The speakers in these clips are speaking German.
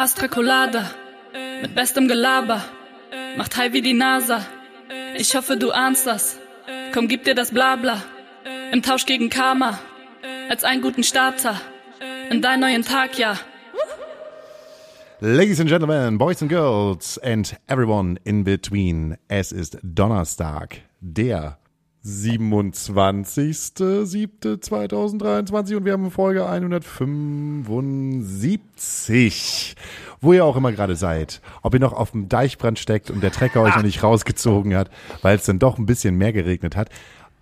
Astra Colada, mit bestem Gelaber, macht high wie die NASA. Ich hoffe, du ahnst das. Komm, gib dir das Blabla. Im Tausch gegen Karma, als einen guten Starter. In deinen neuen Tag, ja. Ladies and Gentlemen, Boys and Girls and everyone in between. Es ist Donnerstag, der 27.07.2023 und wir haben Folge 175. Wo ihr auch immer gerade seid. Ob ihr noch auf dem Deichbrand steckt und der Trecker euch noch nicht rausgezogen hat, weil es dann doch ein bisschen mehr geregnet hat,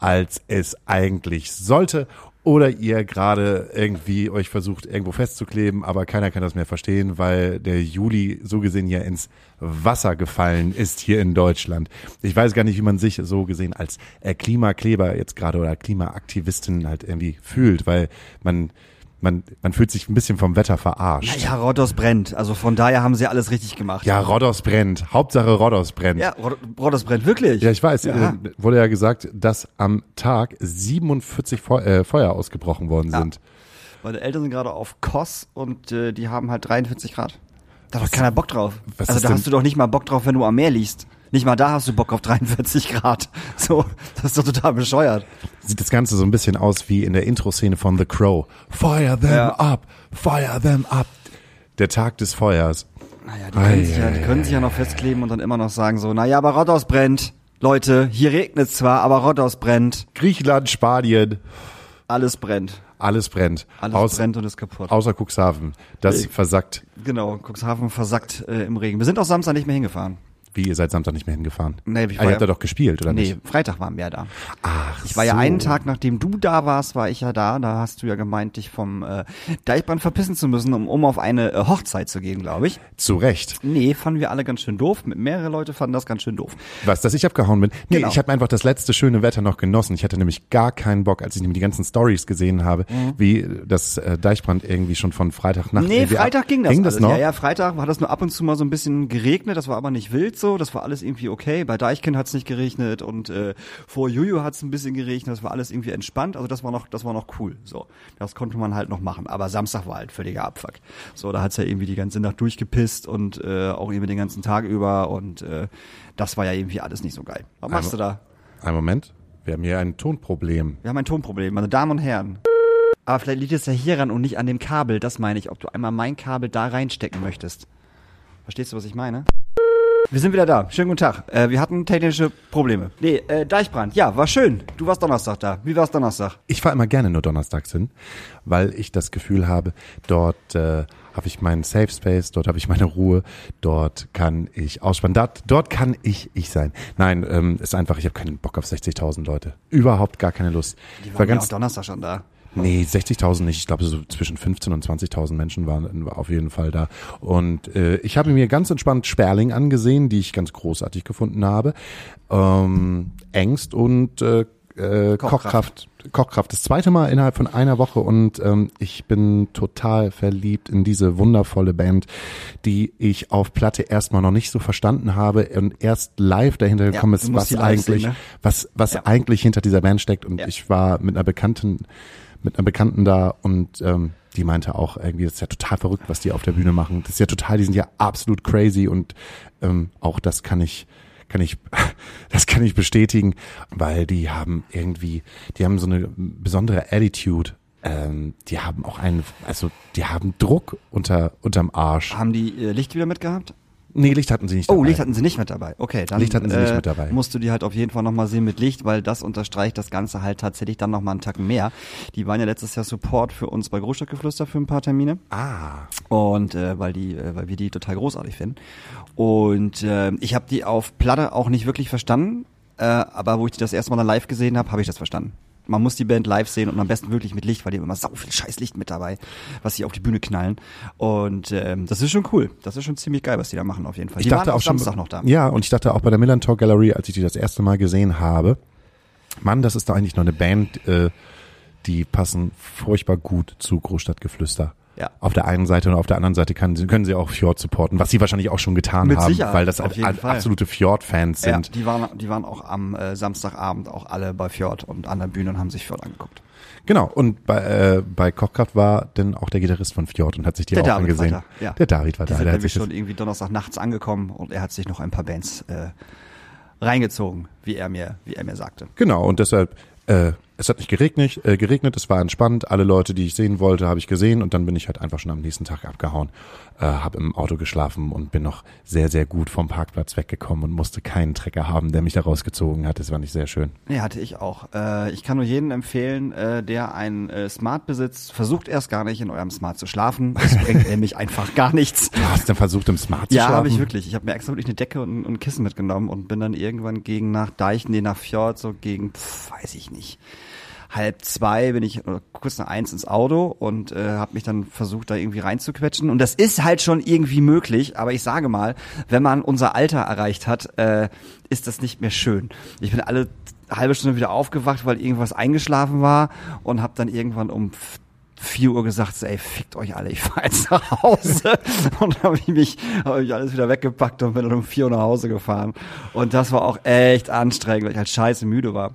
als es eigentlich sollte. Oder ihr gerade irgendwie euch versucht, irgendwo festzukleben, aber keiner kann das mehr verstehen, weil der Juli so gesehen ja ins Wasser gefallen ist hier in Deutschland. Ich weiß gar nicht, wie man sich so gesehen als äh, Klimakleber jetzt gerade oder Klimaaktivistin halt irgendwie fühlt, weil man man, man fühlt sich ein bisschen vom Wetter verarscht. Naja, Rhodos brennt. Also von daher haben sie alles richtig gemacht. Ja, Rhodos brennt. Hauptsache Rhodos brennt. Ja, Rhodos brennt wirklich. Ja, ich weiß. Ja. Äh, wurde ja gesagt, dass am Tag 47 Feu äh, Feuer ausgebrochen worden ja. sind. Meine Eltern sind gerade auf Kos und äh, die haben halt 43 Grad. Da hat keiner Bock drauf. Also da hast du doch nicht mal Bock drauf, wenn du am Meer liegst. Nicht mal da hast du Bock auf 43 Grad. So, das ist doch total bescheuert. Sieht das Ganze so ein bisschen aus wie in der Intro-Szene von The Crow. Fire them ja. up, fire them up. Der Tag des Feuers. Naja, die, können, sich ja, die können sich ja noch festkleben und dann immer noch sagen so, naja, aber Rhodos brennt. Leute, hier regnet zwar, aber Rhodos brennt. Griechenland, Spanien. Alles brennt. Alles brennt. Alles Aus, brennt und ist kaputt. Außer Cuxhaven. Das äh, versackt. Genau, Cuxhaven versackt äh, im Regen. Wir sind auch Samstag nicht mehr hingefahren. Wie, ihr seid Samstag nicht mehr hingefahren? Nee, ich war ah, ihr ja, habt da doch gespielt, oder nee, nicht? Nee, Freitag waren wir da. Ach Ich war so. ja einen Tag, nachdem du da warst, war ich ja da. Da hast du ja gemeint, dich vom äh, Deichbrand verpissen zu müssen, um, um auf eine äh, Hochzeit zu gehen, glaube ich. Zu Recht. Nee, fanden wir alle ganz schön doof. Mehrere Leute fanden das ganz schön doof. Was, dass ich abgehauen bin? Nee, genau. ich habe einfach das letzte schöne Wetter noch genossen. Ich hatte nämlich gar keinen Bock, als ich nämlich die ganzen Stories gesehen habe, mhm. wie das äh, Deichbrand irgendwie schon von Freitag nach Nee, Freitag ging das. Ging das noch? Ja, ja, Freitag hat das nur ab und zu mal so ein bisschen geregnet. Das war aber nicht wild so. Das war alles irgendwie irgendwie okay. Bei Deichkind hat es nicht geregnet und äh, vor Juju hat es ein bisschen geregnet. Das war alles irgendwie entspannt. Also das war noch, das war noch cool. So, das konnte man halt noch machen. Aber Samstag war halt völliger Abfuck. So, da hat's ja irgendwie die ganze Nacht durchgepisst und äh, auch irgendwie den ganzen Tag über und äh, das war ja irgendwie alles nicht so geil. Was machst ein, du da? Ein Moment. Wir haben hier ein Tonproblem. Wir haben ein Tonproblem, meine Damen und Herren. Aber vielleicht liegt es ja hieran und nicht an dem Kabel. Das meine ich, ob du einmal mein Kabel da reinstecken möchtest. Verstehst du, was ich meine? Wir sind wieder da. Schönen guten Tag. Äh, wir hatten technische Probleme. Nee, äh, Deichbrand. Ja, war schön. Du warst Donnerstag da. Wie war's Donnerstag? Ich fahre immer gerne nur donnerstags hin, weil ich das Gefühl habe, dort äh, habe ich meinen Safe Space, dort habe ich meine Ruhe, dort kann ich ausspannen, dort, dort kann ich ich sein. Nein, ähm, ist einfach, ich habe keinen Bock auf 60.000 Leute. Überhaupt gar keine Lust. Die waren war ganz, ja auch Donnerstag schon da. Nee, 60.000 nicht. Ich glaube, so zwischen 15.000 und 20.000 Menschen waren auf jeden Fall da. Und äh, ich habe mir ganz entspannt Sperling angesehen, die ich ganz großartig gefunden habe. Ähm, Ängst und äh, äh, Kochkraft. Kochkraft. Das zweite Mal innerhalb von einer Woche und ähm, ich bin total verliebt in diese wundervolle Band, die ich auf Platte erstmal noch nicht so verstanden habe und erst live dahinter gekommen ja, ist, was eigentlich, sehen, ne? was, was ja. eigentlich hinter dieser Band steckt. Und ja. ich war mit einer Bekannten mit einer Bekannten da und ähm, die meinte auch irgendwie, das ist ja total verrückt, was die auf der Bühne machen. Das ist ja total, die sind ja absolut crazy und ähm, auch das kann ich kann ich, das kann ich bestätigen, weil die haben irgendwie, die haben so eine besondere Attitude. Ähm, die haben auch einen, also die haben Druck unter unterm Arsch. Haben die äh, Licht wieder mitgehabt? Nee, Licht hatten sie nicht oh, dabei. Oh, Licht hatten sie nicht mit dabei. Okay, dann Licht hatten sie äh, nicht mit dabei. musst du die halt auf jeden Fall nochmal sehen mit Licht, weil das unterstreicht das Ganze halt tatsächlich dann nochmal einen Tacken mehr. Die waren ja letztes Jahr Support für uns bei Großstadtgeflüster für ein paar Termine. Ah. Und äh, weil die, äh, weil wir die total großartig finden. Und äh, ich habe die auf Platte auch nicht wirklich verstanden, äh, aber wo ich die das erste Mal dann live gesehen habe, habe ich das verstanden man muss die Band live sehen und am besten wirklich mit Licht, weil die haben immer sau viel Scheißlicht mit dabei, was sie auf die Bühne knallen. Und ähm, das ist schon cool. Das ist schon ziemlich geil, was die da machen auf jeden Fall. Ich die dachte auch schon, Samstag noch da. Ja, und ich dachte auch bei der Milan Talk Gallery, als ich die das erste Mal gesehen habe, Mann, das ist doch eigentlich noch eine Band, äh, die passen furchtbar gut zu Großstadtgeflüster. Ja. Auf der einen Seite und auf der anderen Seite kann, können sie auch Fjord supporten, was sie wahrscheinlich auch schon getan Mit haben, Sicherheit, weil das absolute Fjord-Fans sind. Ja, die waren, die waren auch am äh, Samstagabend auch alle bei Fjord und an der Bühne und haben sich Fjord angeguckt. Genau, und bei, äh, bei Kochkraft war dann auch der Gitarrist von Fjord und hat sich die Der auch David angesehen. war da, ja. Der David war Die da. Der hat sich schon irgendwie Donnerstag nachts angekommen und er hat sich noch ein paar Bands äh, reingezogen, wie er mir, wie er mir sagte. Genau, und deshalb, äh, es hat nicht geregnet, äh, geregnet, es war entspannt, alle Leute, die ich sehen wollte, habe ich gesehen und dann bin ich halt einfach schon am nächsten Tag abgehauen, äh, habe im Auto geschlafen und bin noch sehr, sehr gut vom Parkplatz weggekommen und musste keinen Trecker haben, der mich da rausgezogen hat. Das war nicht sehr schön. Nee, hatte ich auch. Äh, ich kann nur jedem empfehlen, äh, der ein äh, Smart besitzt, versucht erst gar nicht in eurem Smart zu schlafen. Das bringt nämlich einfach gar nichts. Du hast dann versucht, im Smart zu Ja, schlafen? habe ich wirklich. Ich habe mir extra wirklich eine Decke und, und ein Kissen mitgenommen und bin dann irgendwann gegen nach Deich, nee, nach Fjord, so gegen, pf, weiß ich nicht, halb zwei bin ich oder kurz nach eins ins Auto und äh, habe mich dann versucht, da irgendwie reinzuquetschen. Und das ist halt schon irgendwie möglich, aber ich sage mal, wenn man unser Alter erreicht hat, äh, ist das nicht mehr schön. Ich bin alle halbe Stunde wieder aufgewacht, weil irgendwas eingeschlafen war und habe dann irgendwann um 4 Uhr gesagt, ey, fickt euch alle, ich fahr jetzt nach Hause. und habe ich mich, habe ich alles wieder weggepackt und bin dann um 4 Uhr nach Hause gefahren. Und das war auch echt anstrengend, weil ich halt scheiße müde war.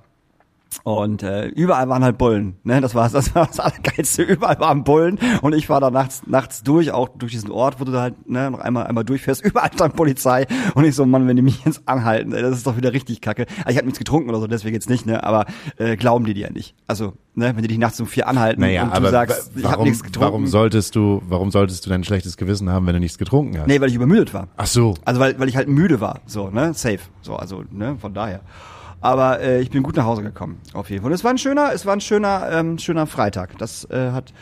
Und äh, überall waren halt Bullen. Ne? Das war das war das Allergeilste. Überall waren Bullen. Und ich war da nachts, nachts durch, auch durch diesen Ort, wo du da halt ne, noch einmal, einmal durchfährst. Überall stand Polizei. Und ich so, Mann, wenn die mich jetzt anhalten, ey, das ist doch wieder richtig kacke. Also ich habe nichts getrunken oder so, deswegen jetzt nicht, ne? Aber äh, glauben die dir ja nicht. Also, ne, wenn die dich nachts um vier anhalten Naja, und du sagst, ich habe nichts getrunken. warum solltest du, warum solltest du dein schlechtes Gewissen haben, wenn du nichts getrunken hast? nee, weil ich übermüdet war. Ach so. Also weil, weil ich halt müde war, so, ne? Safe. So, also, ne, von daher. Aber äh, ich bin gut nach Hause gekommen, auf jeden Fall. Und es war ein schöner, es war ein schöner, ähm, schöner Freitag. Das äh, hat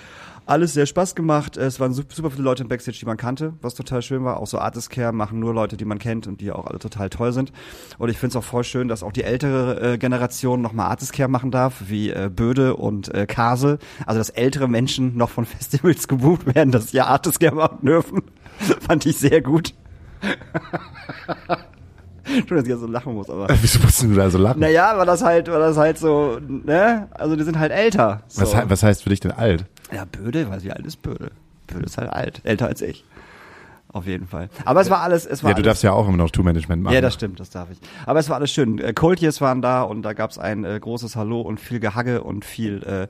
alles sehr Spaß gemacht. Es waren su- super viele Leute im Backstage, die man kannte, was total schön war. Auch so Artist Care machen nur Leute, die man kennt und die auch alle total toll sind. Und ich finde es auch voll schön, dass auch die ältere äh, Generation nochmal Artist Care machen darf, wie äh, Böde und äh, Kase. Also dass ältere Menschen noch von Festivals gebucht werden, dass sie ja Artist Care machen dürfen. Fand ich sehr gut. Schon, dass ich ja so lachen muss, aber. Wieso musst du da so lachen? Naja, weil das halt, weil das halt so, ne? Also die sind halt älter. So. was, was heißt für dich denn alt? Ja, Böde, weiß wie alt ist Böde? Böde ist halt alt. Älter als ich. Auf jeden Fall. Aber es war alles, es war Ja, du darfst ja auch immer noch Tour-Management machen. ja, das stimmt, das darf ich. Aber es war alles schön. Äh, Coldyears waren da und da gab's ein äh, großes Hallo und viel Gehagge und viel äh,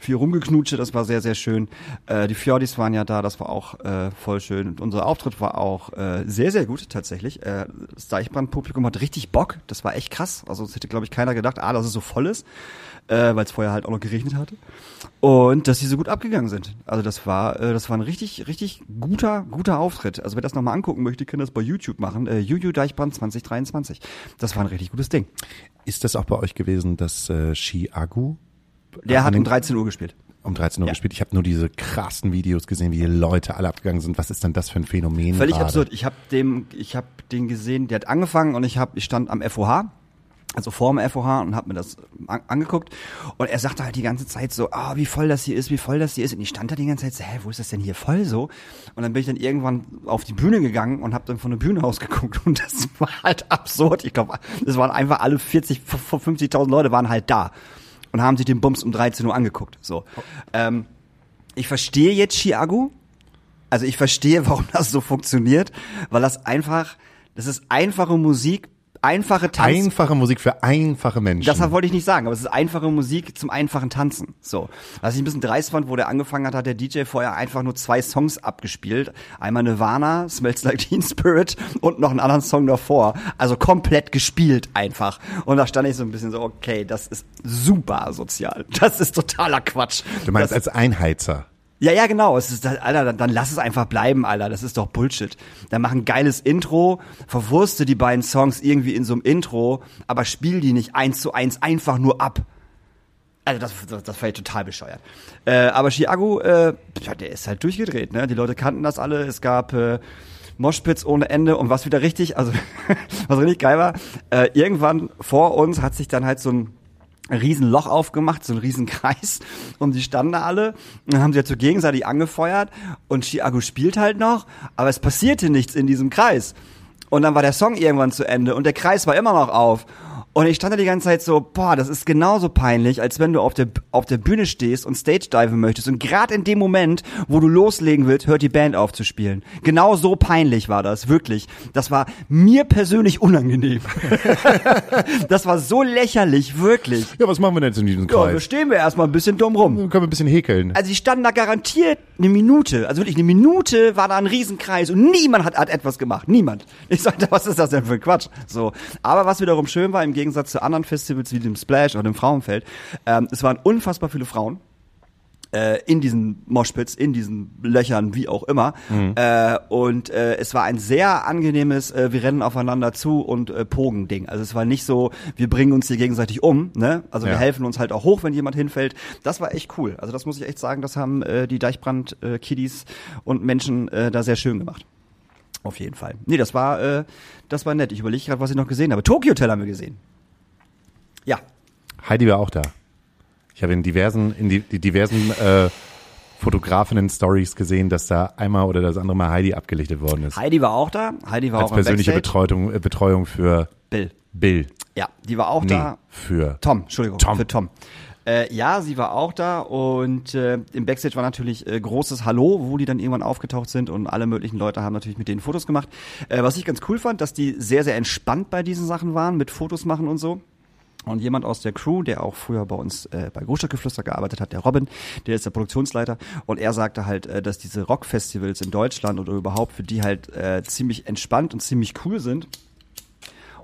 viel Rumgeknutsche. Das war sehr, sehr schön. Äh, die Fjordis waren ja da, das war auch äh, voll schön. Und unser Auftritt war auch äh, sehr, sehr gut tatsächlich. Äh, das Deichbrand-Publikum hat richtig Bock. Das war echt krass. Also es hätte, glaube ich, keiner gedacht, ah, dass es so voll ist. Äh, weil es vorher halt auch noch geregnet hatte. Und dass sie so gut abgegangen sind. Also das war, äh, das war ein richtig, richtig guter, guter Auftritt. Also wer das nochmal angucken möchte, kann das bei YouTube machen. Äh, Juju Deichbrand 2023. Das war ein richtig gutes Ding. Ist das auch bei euch gewesen, dass äh, Chiagu Der hat um 13 Uhr gespielt. um 13 Uhr Ja. gespielt? Ich habe nur diese krassen Videos gesehen, wie die Leute alle abgegangen sind. Was ist denn das für ein Phänomen? Völlig gerade? absurd. Ich habe dem, ich habe den gesehen, der hat angefangen und ich habe, ich stand am FOH, also vorm FOH und habe mir das an, angeguckt und er sagte halt die ganze Zeit so, ah, wie voll das hier ist, wie voll das hier ist und ich stand da die ganze Zeit so, hä, wo ist das denn hier voll so? Und dann bin ich dann irgendwann auf die Bühne gegangen und habe dann von der Bühne aus geguckt und das war halt absurd. Ich glaube, es waren einfach alle 40, 50.000 Leute waren halt da und haben sich den Bums um 13 Uhr angeguckt. So, ähm, ich verstehe jetzt Chiago, also ich verstehe, warum das so funktioniert, weil das einfach, das ist einfache Musik, einfache Tanz. Einfache Musik für einfache Menschen. das wollte ich nicht sagen, aber es ist einfache Musik zum einfachen Tanzen. So. Was ich ein bisschen dreist fand, wo der angefangen hat, hat der DJ vorher einfach nur zwei Songs abgespielt. Einmal Nirvana, Smells Like Teen Spirit und noch einen anderen Song davor. Also komplett gespielt einfach. Und da stand ich so ein bisschen so, okay, das ist super sozial. Das ist totaler Quatsch. du meinst das, als Einheizer. Ja, ja, genau. Es ist, Alter, dann, dann lass es einfach bleiben, Alter. Das ist doch Bullshit. Dann mach ein geiles Intro, verwurste die beiden Songs irgendwie in so einem Intro, aber spiel die nicht eins zu eins einfach nur ab. Also das, das, das war ja total bescheuert. Äh, aber Chiago, äh, der ist halt durchgedreht, ne? Die Leute kannten das alle. Es gab äh, Moshpits ohne Ende und was wieder richtig, also was richtig geil war, äh, irgendwann vor uns hat sich dann halt so ein ein riesen Loch aufgemacht, so ein riesen Kreis und die standen da alle und dann haben sie halt so gegenseitig angefeuert und Chiago spielt halt noch, aber es passierte nichts in diesem Kreis. Und dann war der Song irgendwann zu Ende und der Kreis war immer noch auf. Und ich stand da die ganze Zeit so, boah, das ist genauso peinlich, als wenn du auf der, auf der Bühne stehst und Stage diven möchtest. Und gerade in dem Moment, wo du loslegen willst, hört die Band auf zu spielen. Genau so peinlich war das, wirklich. Das war mir persönlich unangenehm. das war so lächerlich, wirklich. Ja, was machen wir denn jetzt in diesem Ja, da Kreis? stehen wir erstmal ein bisschen dumm rum. Dann können wir ein bisschen häkeln. Also die standen da garantiert eine Minute, also wirklich eine Minute war da ein Riesenkreis und niemand hat, hat etwas gemacht. Niemand. Ich sagte, was ist das denn für ein Quatsch? So. Aber was wiederum schön war, im Gegensatz zu anderen Festivals wie dem Splash oder dem Frauenfeld, ähm, es waren unfassbar viele Frauen äh, in diesen Moshpits, in diesen Löchern, wie auch immer. Äh, und äh, es war ein sehr angenehmes, äh, wir rennen aufeinander zu und äh, Pogen-Ding. Also es war nicht so, wir bringen uns hier gegenseitig um, ne? Also wir Ja. helfen uns halt auch hoch, wenn jemand hinfällt. Das war echt cool. Also das muss ich echt sagen, das haben äh, die Deichbrand-Kiddies und Menschen äh, da sehr schön gemacht. Auf jeden Fall. Nee, das war, äh, das war nett. Ich überlege gerade, was ich noch gesehen habe. Tokyo Hotel haben wir gesehen. Ja, Heidi war auch da. Ich habe in diversen, in die, die diversen äh, Fotografinnen-Stories gesehen, dass da einmal oder das andere Mal Heidi abgelichtet worden ist. Heidi war auch da. Heidi war Als auch persönliche. Betreuung, äh, Betreuung für Bill. Bill. Ja, die war auch Nee, da. für Tom, Entschuldigung, Tom. für Tom. Äh, ja, sie war auch da und äh, im Backstage war natürlich äh, großes Hallo, wo die dann irgendwann aufgetaucht sind und alle möglichen Leute haben natürlich mit denen Fotos gemacht. Äh, was ich ganz cool fand, dass die sehr, sehr entspannt bei diesen Sachen waren, mit Fotos machen und so. Und jemand aus der Crew, der auch früher bei uns äh, bei Großstadtgeflüster gearbeitet hat, der Robin, der ist der Produktionsleiter und er sagte halt, äh, dass diese Rockfestivals in Deutschland oder überhaupt für die halt äh, ziemlich entspannt und ziemlich cool sind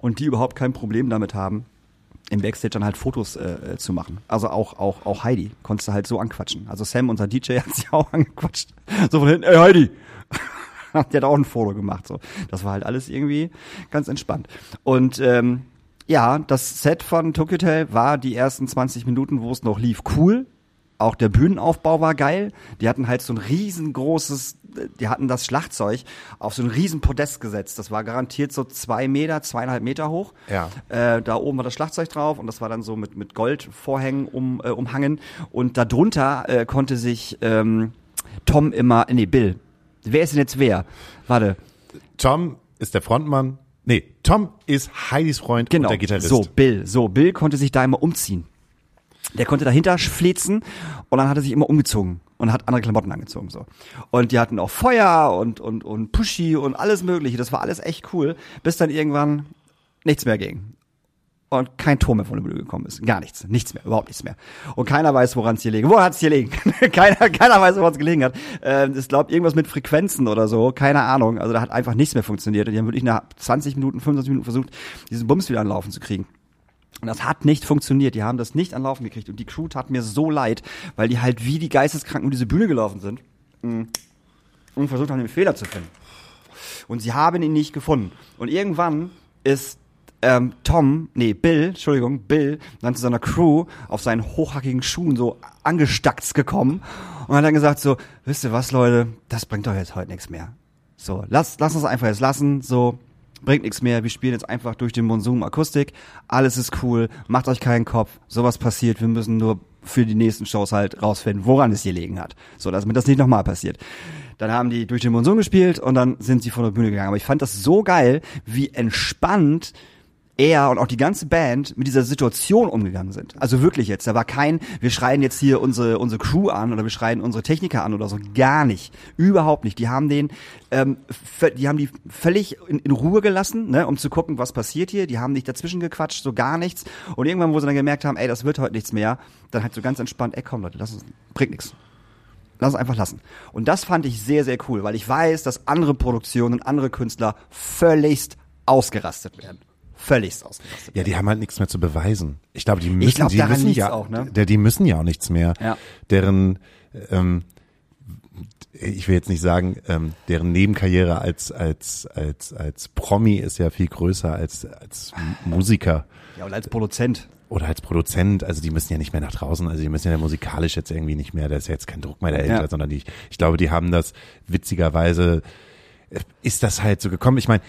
und die überhaupt kein Problem damit haben, im Backstage dann halt Fotos äh, äh, zu machen. Also auch, auch, auch Heidi konntest du halt so anquatschen. Also Sam, unser DJ, hat sie auch angequatscht. So von hinten, ey Heidi! Die hat auch ein Foto gemacht. So, Das war halt alles irgendwie ganz entspannt. Und ähm, ja, das Set von Tokyo Hotel war die ersten 20 Minuten, wo es noch lief, cool. Auch der Bühnenaufbau war geil. Die hatten halt so ein riesengroßes, die hatten das Schlagzeug auf so ein riesen Podest gesetzt. Das war garantiert so zwei Meter, zweieinhalb Meter hoch. Ja. Äh, da oben war das Schlagzeug drauf und das war dann so mit, mit Goldvorhängen um, äh, umhangen. Und darunter äh, konnte sich ähm, Tom immer, nee, Bill. Wer ist denn jetzt wer? Warte, Tom ist der Frontmann. Nee, Tom ist Heidis Freund genau. und der Gitarrist. So, Bill. So, Bill konnte sich da immer umziehen. Der konnte dahinter flezen und dann hat er sich immer umgezogen und hat andere Klamotten angezogen so. Und die hatten auch Feuer und und und Pushy und alles mögliche. Das war alles echt cool, bis dann irgendwann nichts mehr ging. Und kein Ton mehr von der Bühne gekommen ist. Gar nichts. Nichts mehr. Überhaupt nichts mehr. Und keiner weiß, woran es hier liegt. Wo hat es hier liegen? keiner, keiner weiß, woran es gelegen hat. Ähm, ich glaube, irgendwas mit Frequenzen oder so. Keine Ahnung. Also da hat einfach nichts mehr funktioniert. Und die haben wirklich nach 20 Minuten, 25 Minuten versucht, diesen Bums wieder anlaufen zu kriegen. Und das hat nicht funktioniert. Die haben das nicht an Laufen gekriegt. Und die Crew tat mir so leid, weil die halt wie die Geisteskranken um diese Bühne gelaufen sind. mm, Und versucht haben, den Fehler zu finden. Und sie haben ihn nicht gefunden. Und irgendwann ist ähm, Tom, nee, Bill, Entschuldigung, Bill, dann zu seiner Crew auf seinen hochhackigen Schuhen so angestackt gekommen und hat dann gesagt so, wisst ihr was, Leute, das bringt doch jetzt heute nichts mehr. So, lass, lass uns einfach jetzt lassen, so, bringt nichts mehr, wir spielen jetzt einfach durch den Monsum Akustik, alles ist cool, macht euch keinen Kopf, sowas passiert, wir müssen nur für die nächsten Shows halt rausfinden, woran es gelegen hat. So, damit das nicht nochmal passiert. Dann haben die durch den Monsun gespielt und dann sind sie von der Bühne gegangen. Aber ich fand das so geil, wie entspannt er und auch die ganze Band mit dieser Situation umgegangen sind. Also wirklich jetzt, da war kein, wir schreien jetzt hier unsere, unsere Crew an oder wir schreien unsere Techniker an oder so. Gar nicht. Überhaupt nicht. Die haben den, ähm, die haben die völlig in, in Ruhe gelassen, ne, um zu gucken, was passiert hier. Die haben nicht dazwischen gequatscht, so gar nichts. Und irgendwann, wo sie dann gemerkt haben, ey, das wird heute nichts mehr, dann halt so ganz entspannt, ey, komm Leute, lass uns, bringt nichts. Lass es einfach lassen. Und das fand ich sehr, sehr cool, weil ich weiß, dass andere Produktionen, andere Künstler völligst ausgerastet werden. Völligst ausgerastet. Ja, die haben halt nichts mehr zu beweisen. Ich glaube, die müssen, glaub, die müssen ja, auch, ne? der, die müssen ja auch nichts mehr. Ja. Deren, ähm, ich will jetzt nicht sagen, ähm, deren Nebenkarriere als als als als Promi ist ja viel größer als als Musiker Ja, und als Produzent. oder als Produzent. Also die müssen ja nicht mehr nach draußen. Also die müssen ja musikalisch jetzt irgendwie nicht mehr. Da ist ja jetzt kein Druck mehr dahinter, Ja. sondern die, ich glaube, die haben das witzigerweise äh, ist das halt so gekommen. Ich meine,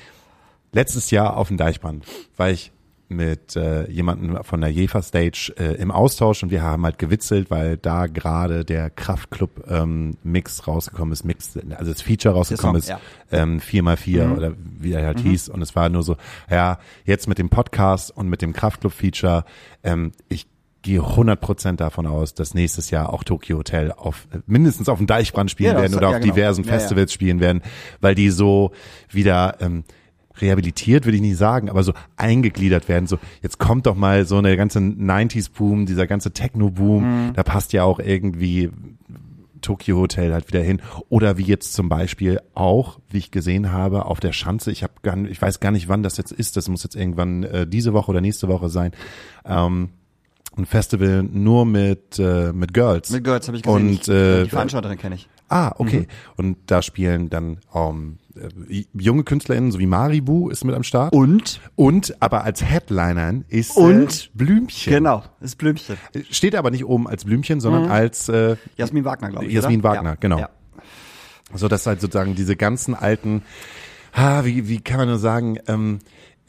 letztes Jahr auf dem Deichbrand war ich mit äh, jemandem von der Jefa Stage äh, im Austausch und wir haben halt gewitzelt, weil da gerade der Kraftclub ähm, Mix rausgekommen ist, Mix, also das Feature rausgekommen Song, ist, ähm, 4x4 Mhm. oder wie er halt hieß und es war nur so, ja, jetzt mit dem Podcast und mit dem Kraftclub Feature, ähm, ich gehe 100% davon aus, dass nächstes Jahr auch Tokyo Hotel auf mindestens auf dem Deichbrand spielen Ja, werden oder ja, auf genau. diversen Ja, ja. Festivals spielen werden, weil die so wieder ähm, rehabilitiert, will ich nicht sagen, aber so eingegliedert werden. So, jetzt kommt doch mal so eine ganze 90s-Boom, dieser ganze Techno-Boom, Mhm. da passt ja auch irgendwie Tokyo Hotel halt wieder hin. Oder wie jetzt zum Beispiel auch, wie ich gesehen habe, auf der Schanze, ich habe gar nicht, ich weiß gar nicht, wann das jetzt ist, das muss jetzt irgendwann äh, diese Woche oder nächste Woche sein. Ähm, ein Festival nur mit äh, mit Girls. Mit Girls habe ich gesehen. Und ich, äh, die Veranstalterin kenne ich. Ah, okay. Mhm. Und da spielen dann ähm, äh, junge KünstlerInnen, so wie Maribu ist mit am Start. Und? Und aber als Headliner ist Und? äh, Blümchen. Genau, das Blümchen. Steht aber nicht oben als Blümchen, sondern als äh, Jasmin Wagner, glaube ich. Jasmin oder? Wagner, ja. genau. Ja. so dass halt sozusagen diese ganzen alten, ha, wie, wie kann man nur sagen, ähm,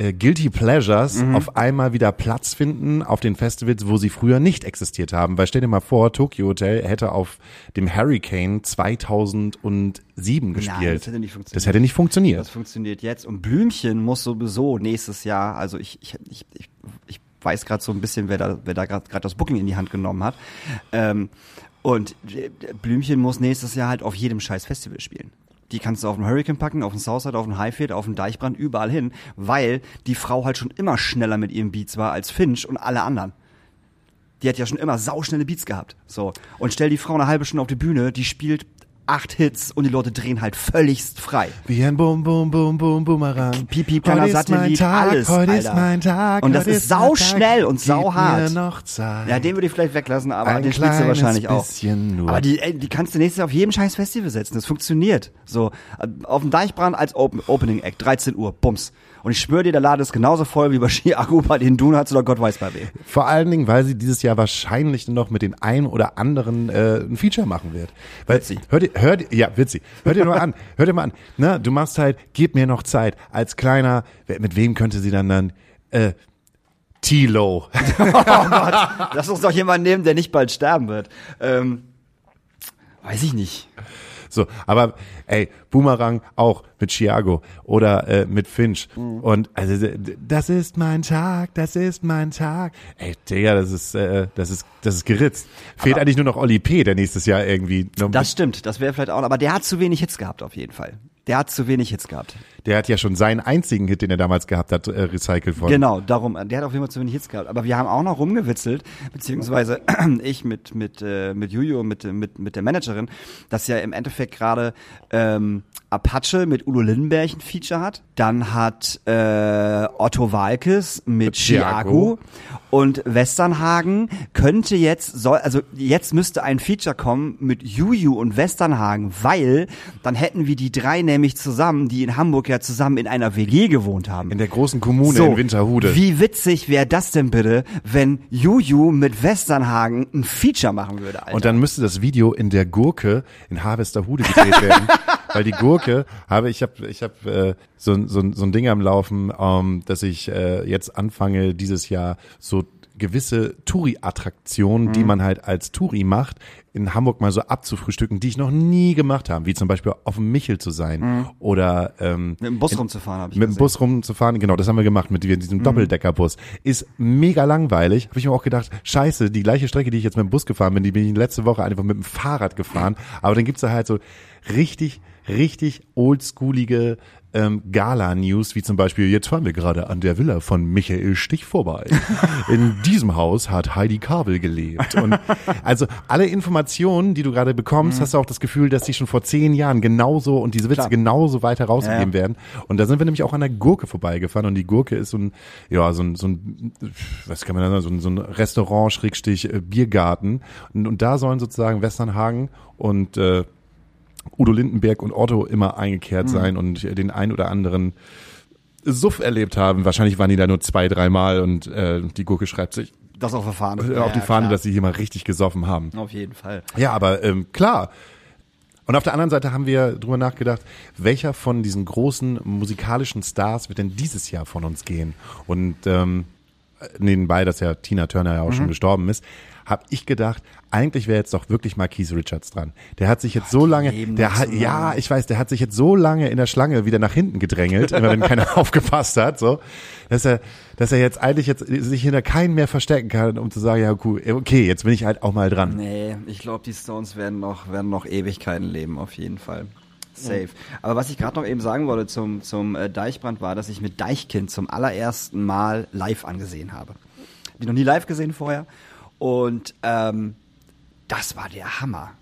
äh, Guilty Pleasures Mhm. auf einmal wieder Platz finden auf den Festivals, wo sie früher nicht existiert haben. Weil stell dir mal vor, Tokyo Hotel hätte auf dem Hurricane 2007 gespielt. das hätte nicht funktioniert. Das hätte nicht funktioniert. Das funktioniert jetzt. Und Blümchen muss sowieso nächstes Jahr, also ich, ich, ich, ich, ich weiß gerade so ein bisschen, wer da, wer da gerade gerade das Booking in die Hand genommen hat. Ähm, und äh, Blümchen muss nächstes Jahr halt auf jedem scheiß Festival spielen. Die kannst du auf den Hurricane packen, auf den Southside, auf den Highfield, auf den Deichbrand, überall hin, weil die Frau halt schon immer schneller mit ihren Beats war als Finch und alle anderen. Die hat ja schon immer sauschnelle Beats gehabt. So. Und stell die Frau eine halbe Stunde auf die Bühne, die spielt acht Hits und die Leute drehen halt völligst frei. Wie ein Bum, Bum, Bum, Bum, Bumerang. Pipi, kleiner Heute ist mein Satellit, Tag, alles, heute ist Alter. mein Tag. Und das ist sau schnell und sau hart. Ja, den würde ich vielleicht weglassen, aber Ein den spielst du wahrscheinlich auch. nur. Aber die, die kannst du nächstes Jahr auf jedem scheiß Festival setzen. Das funktioniert. So, äh, auf dem Deichbrand als Open, Opening Act, 13 Uhr, bums. Und ich schwöre dir, der Laden ist genauso voll wie bei Chiago, bei den Donuts oder Gott weiß bei wem. Vor allen Dingen, weil sie dieses Jahr wahrscheinlich noch mit den einen oder anderen äh, ein Feature machen wird. Weil. Hör dir, hör dir, ja, sie. Hör dir nur an, hör dir mal an. Ne, du machst halt, gib mir noch Zeit. Als kleiner, mit wem könnte sie dann dann, äh, Tilo. Lass uns doch jemanden nehmen, der nicht bald sterben wird. Ähm, weiß ich nicht. So, aber ey, Boomerang auch mit Chiago oder äh, mit Finch. Und also das ist mein Tag, das ist mein Tag. Ey, Digga, das ist, äh, das ist, das ist geritzt. Fehlt eigentlich nur noch Olli P., der nächstes Jahr irgendwie. Das stimmt, das wäre vielleicht auch, aber der hat zu wenig Hits gehabt auf jeden Fall. Der hat zu wenig Hits gehabt. Der hat ja schon seinen einzigen Hit, den er damals gehabt hat, äh, recycelt von. Genau, darum, der hat auf jeden Fall zu wenig Hits gehabt. Aber wir haben auch noch rumgewitzelt, beziehungsweise ich mit, mit, äh, mit Juju, mit, mit, mit der Managerin, dass ja im Endeffekt gerade ähm, Apache mit Udo Lindenberg ein Feature hat. Dann hat äh, Otto Walkes mit. Thiago. Und Westernhagen könnte jetzt, soll, also jetzt müsste ein Feature kommen mit Juju und Westernhagen, weil dann hätten wir die drei nämlich zusammen, die in Hamburg ja zusammen in einer WG gewohnt haben. In der großen Kommune in Winterhude. Wie witzig wäre das denn bitte, wenn Juju mit Westernhagen ein Feature machen würde, Alter. Und dann müsste das Video in der Gurke in Harvesterhude gedreht werden, weil die Gurke habe ich habe ich habe äh, so so so ein Ding am Laufen, ähm, dass ich äh, jetzt anfange dieses Jahr so gewisse Touri-Attraktionen, Mhm. die man halt als Touri macht, in Hamburg mal so abzufrühstücken, die ich noch nie gemacht habe, wie zum Beispiel auf dem Michel zu sein oder ähm, Mhm. mit dem Bus rumzufahren, habe ich mit dem. Bus rumzufahren, genau, das haben wir gemacht mit diesem Doppeldeckerbus. Ist mega langweilig. Habe ich mir auch gedacht, scheiße, die gleiche Strecke, die ich jetzt mit dem Bus gefahren bin, die bin ich letzte Woche einfach mit dem Fahrrad gefahren. Aber dann gibt's da halt so richtig, richtig oldschoolige ähm, Gala-News, wie zum Beispiel, jetzt fahren wir gerade an der Villa von Michael Stich vorbei. In diesem Haus hat Heidi Kabel gelebt. Und also alle Informationen, die du gerade bekommst, hast du auch das Gefühl, dass die schon vor zehn Jahren genauso und diese Witze Klar. genauso weiter rausgegeben Ja, werden. Und da sind wir nämlich auch an der Gurke vorbeigefahren und die Gurke ist so ein, ja, so ein, so ein, was kann man da sagen, so ein, so ein Restaurant, Schrägstich, Biergarten. Und, und da sollen sozusagen Westernhagen und äh, Udo Lindenberg und Otto immer eingekehrt Mhm. sein und äh, den ein oder anderen Suff erlebt haben. Wahrscheinlich waren die da nur zwei, dreimal und äh, die Gurke schreibt sich Das auf der Fahne. äh, auf die Fahne, dass sie hier mal richtig gesoffen haben. Auf jeden Fall. Ja, aber ähm, klar. Und auf der anderen Seite haben wir drüber nachgedacht, welcher von diesen großen musikalischen Stars wird denn dieses Jahr von uns gehen? Und ähm, nebenbei, dass ja Tina Turner ja auch Mhm. schon gestorben ist, habe ich gedacht, eigentlich wäre jetzt doch wirklich mal Keith Richards dran. Der hat sich jetzt so lange, der hat, ja, ich weiß, der hat sich jetzt so lange in der Schlange wieder nach hinten gedrängelt, immer wenn keiner aufgepasst hat, so, dass er, dass er jetzt eigentlich jetzt sich hinter keinen mehr verstecken kann, um zu sagen, ja, cool, okay, jetzt bin ich halt auch mal dran. Nee, ich glaube, die Stones werden noch, werden noch Ewigkeiten leben, auf jeden Fall. Safe. Aber was ich gerade noch eben sagen wollte zum, zum äh, Deichbrand war, dass ich mit Deichkind zum allerersten Mal live angesehen habe. Die noch nie live gesehen vorher. Und ähm, das war der Hammer.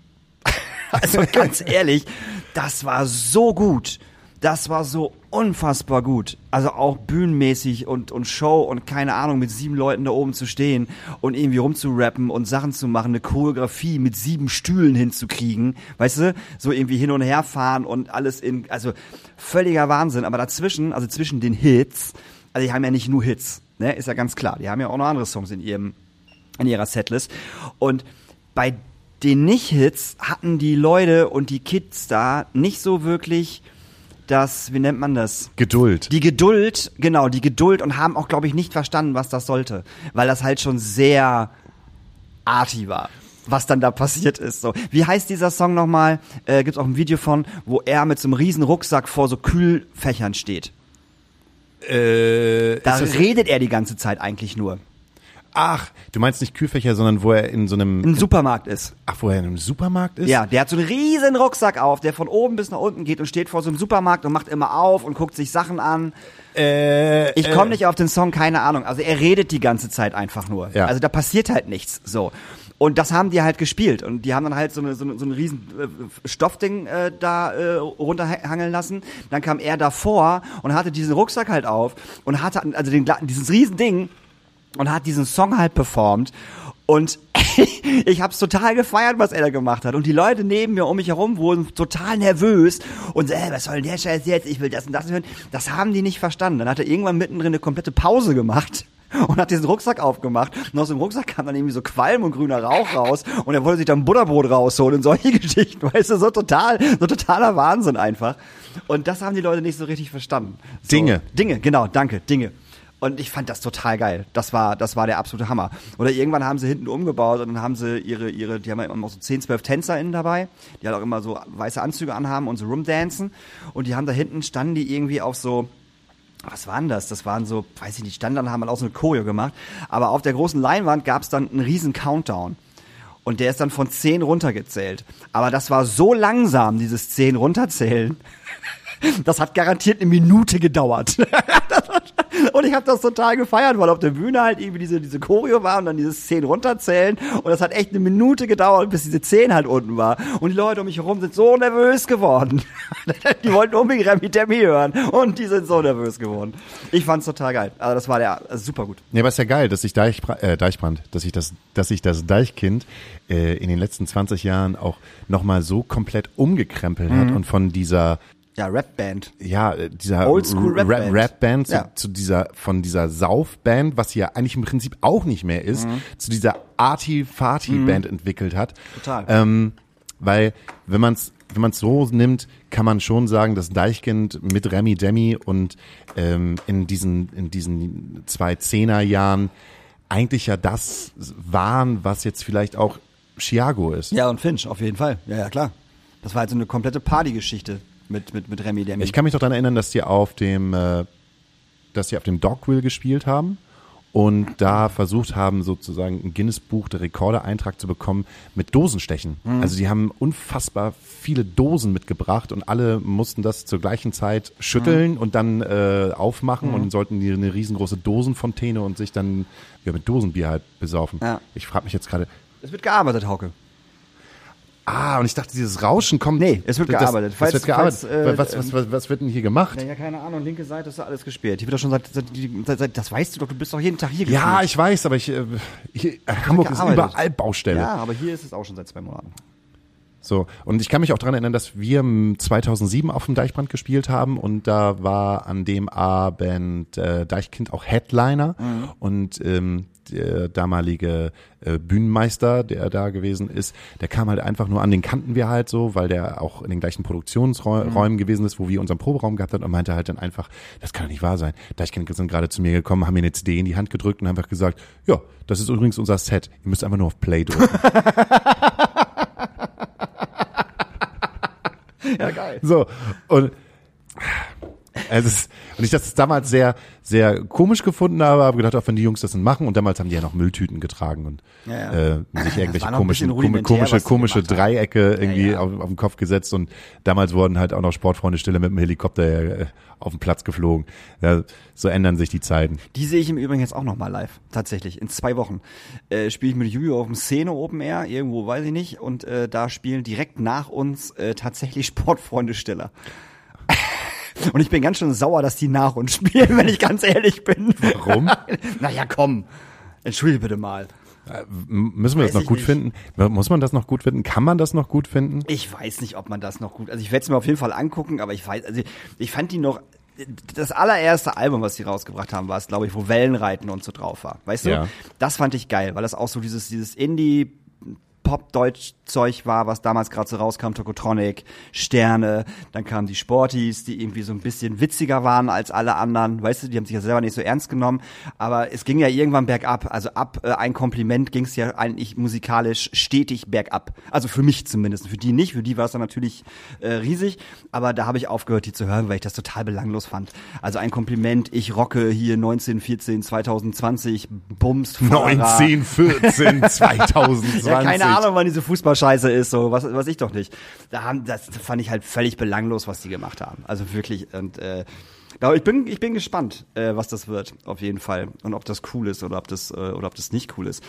Also ganz ehrlich, das war so gut. Das war so unfassbar gut. Also auch bühnenmäßig und, und Show und keine Ahnung, mit sieben Leuten da oben zu stehen und irgendwie rumzurappen und Sachen zu machen, eine Choreografie mit sieben Stühlen hinzukriegen. Weißt du? So irgendwie hin und her fahren und alles in, also völliger Wahnsinn. Aber dazwischen, also zwischen den Hits, also die haben ja nicht nur Hits, ne? Ist ja ganz klar. Die haben ja auch noch andere Songs in ihrem, in ihrer Setlist. Und bei den Nicht-Hits hatten die Leute und die Kids da nicht so wirklich das, wie nennt man das? Geduld. Die Geduld, genau, die Geduld und haben auch, glaube ich, nicht verstanden, was das sollte. Weil das halt schon sehr arty war, was dann da passiert ist. So. Wie heißt dieser Song nochmal? Äh, Gibt auch ein Video von, wo er mit so einem riesen Rucksack vor so Kühlfächern steht. äh, Da redet er die ganze Zeit eigentlich nur. Ach, du meinst nicht Kühlfächer, sondern wo er in so einem, Im Supermarkt ist. ach, wo er in einem Supermarkt ist? Ja, der hat so einen riesen Rucksack auf, der von oben bis nach unten geht und steht vor so einem Supermarkt und macht immer auf und guckt sich Sachen an. Äh, Ich komme nicht auf den Song, keine Ahnung. Also er redet die ganze Zeit einfach nur. Ja. Also da passiert halt nichts. So. Und das haben die halt gespielt. Und die haben dann halt so, eine, so, eine, so ein riesen äh, Stoffding äh, da äh, runterhangeln lassen. Dann kam er davor und hatte diesen Rucksack halt auf und hatte also den, dieses riesen Ding und hat diesen Song halt performt. Und ich hab's total gefeiert, was er da gemacht hat. Und die Leute neben mir um mich herum wurden total nervös und so, äh, was soll denn der Scheiß jetzt? Ich will das und das hören. Das haben die nicht verstanden. Dann hat er irgendwann mittendrin eine komplette Pause gemacht und hat diesen Rucksack aufgemacht. Und aus dem Rucksack kam dann irgendwie so Qualm und grüner Rauch raus und er wollte sich dann Butterbrot rausholen und solche Geschichten. Weißt du, so total, so totaler Wahnsinn einfach. Und das haben die Leute nicht so richtig verstanden. So, Dinge. Dinge, genau, danke, Dinge. Und ich fand das total geil. Das war, das war der absolute Hammer. Oder irgendwann haben sie hinten umgebaut und dann haben sie ihre, ihre, die haben immer so 10, 12 TänzerInnen dabei, die halt auch immer so weiße Anzüge anhaben und so rumdancen. Und die haben da hinten, standen die irgendwie auf so, was waren das? Das waren so, weiß ich nicht, standen dann, haben halt auch so eine Choreo gemacht. Aber auf der großen Leinwand gab es dann einen riesen Countdown. Und der ist dann von 10 runtergezählt. Aber das war so langsam, dieses 10 runterzählen. Das hat garantiert eine Minute gedauert. Und ich habe das total gefeiert, weil auf der Bühne halt irgendwie diese, diese Choreo war und dann dieses 10 runterzählen. Und das hat echt eine Minute gedauert, bis diese 10 halt unten war. Und die Leute um mich herum sind so nervös geworden. die wollten unbedingt Remy Demi hören. Und die sind so nervös geworden. Ich fand's total geil. Also das war der also super gut. Ja, aber ist ja geil, dass sich Deichbra äh, Deichbrand, dass sich das, dass sich das Deichkind äh, in den letzten 20 Jahren auch nochmal so komplett umgekrempelt Mhm. hat und von dieser Ja, Rapband. ja, äh, dieser Oldschool Rap- Rapband. Rapband zu, Ja. zu dieser, von dieser Saufband, was sie ja eigentlich im Prinzip auch nicht mehr ist, zu dieser Arty-Farty-Band entwickelt hat. Total. Ähm, weil, wenn man es wenn man es so nimmt, kann man schon sagen, dass Deichkind mit Remy Demi und ähm, in diesen in diesen zwei Zehnerjahren eigentlich ja das waren, was jetzt vielleicht auch Chiago ist. Ja, und Finch, auf jeden Fall. Ja, ja, klar. Das war halt so eine komplette Partygeschichte mit, mit, mit Remy Demi. Ich kann mich doch daran erinnern, dass die auf dem, äh, dass die auf dem Dogwill gespielt haben und da versucht haben, sozusagen ein Guinness-Buch der Rekorde-Eintrag zu bekommen mit Dosenstechen. Also die haben unfassbar viele Dosen mitgebracht und alle mussten das zur gleichen Zeit schütteln und dann äh, aufmachen und sollten die eine riesengroße Dosenfontäne und sich dann ja, mit Dosenbier halt besaufen. Ja. Ich frage mich jetzt gerade, es wird gearbeitet, Hauke. Ah, und ich dachte, dieses Rauschen kommt. Nee, es wird das, gearbeitet. Falls- wird gearbeitet. falls, äh, was, was, was, was wird denn hier gemacht? Ja, ja, keine Ahnung, linke Seite ist da alles gesperrt. Hier wird doch schon seit, seit, seit, seit das weißt du doch, du bist doch jeden Tag hier Ja, ich weiß, aber ich, äh, hier, Hamburg ist überall Baustelle. Ja, aber hier ist es auch schon seit zwei Monaten. So und ich kann mich auch dran erinnern, dass wir m, 2007 auf dem Deichbrand gespielt haben und da war an dem Abend äh, Deichkind auch Headliner Mhm. und ähm, der damalige äh, Bühnenmeister, der da gewesen ist, der kam halt einfach nur an, den kannten wir halt so, weil der auch in den gleichen Produktionsräumen mhm. gewesen ist, wo wir unseren Proberaum gehabt haben und meinte halt dann einfach, das kann doch nicht wahr sein. Deichkind sind gerade zu mir gekommen, haben mir eine CD in die Hand gedrückt und einfach gesagt, ja, das ist übrigens unser Set. Ihr müsst einfach nur auf Play drücken. ja, geil. So, und es ist, und ich das damals sehr, sehr komisch gefunden habe, habe gedacht, auch wenn die Jungs das dann machen, und damals haben die ja noch Mülltüten getragen und Ja, ja. Äh, sich irgendwelche komischen, komische, komische. Dreiecke irgendwie Ja. Auf, auf den Kopf gesetzt und damals wurden halt auch noch Sportfreunde Stille mit dem Helikopter äh, auf den Platz geflogen. Ja, so ändern sich die Zeiten. Die sehe ich im Übrigen jetzt auch noch mal live. Tatsächlich. In zwei Wochen. Äh, spiele ich mit Julio auf dem Szene Open Air, irgendwo weiß ich nicht. Und äh, da spielen direkt nach uns äh, tatsächlich Sportfreunde Stiller. Und ich bin ganz schön sauer, dass die nach uns spielen, wenn ich ganz ehrlich bin. Warum? naja, komm. Entschuldige bitte mal. M- Müssen wir das Weiß noch ich gut nicht. finden? Muss man das noch gut finden? Kann man das noch gut finden? Ich weiß nicht, ob man das noch gut. Also ich werde es mir auf jeden Fall angucken, aber ich weiß, also ich fand die noch. Das allererste Album, was die rausgebracht haben, war es, glaube ich, wo Wellenreiten und so drauf war. Weißt du? Ja. Das fand ich geil, weil das auch so dieses, dieses Indie. Pop-Deutsch-Zeug war, was damals gerade so rauskam, Tokotronic, Sterne, dann kamen die Sporties, die irgendwie so ein bisschen witziger waren als alle anderen, weißt du, die haben sich ja selber nicht so ernst genommen, aber es ging ja irgendwann bergab, also ab äh, ein Kompliment ging es ja eigentlich musikalisch stetig bergab, also für mich zumindest, für die nicht, für die war es dann natürlich äh, riesig, aber da habe ich aufgehört, die zu hören, weil ich das total belanglos fand. Also ein Kompliment, ich rocke hier 1914, 2020, bumst Fahrer. 1914, 2020. Ja, keine Ahnung, wann diese Fußballscheiße ist, so was, was ich doch nicht. Da haben, das fand ich halt völlig belanglos, was die gemacht haben. Also wirklich und äh, ich bin, ich bin gespannt, äh, was das wird, auf jeden Fall. Und ob das cool ist oder ob das, äh, oder ob das nicht cool ist.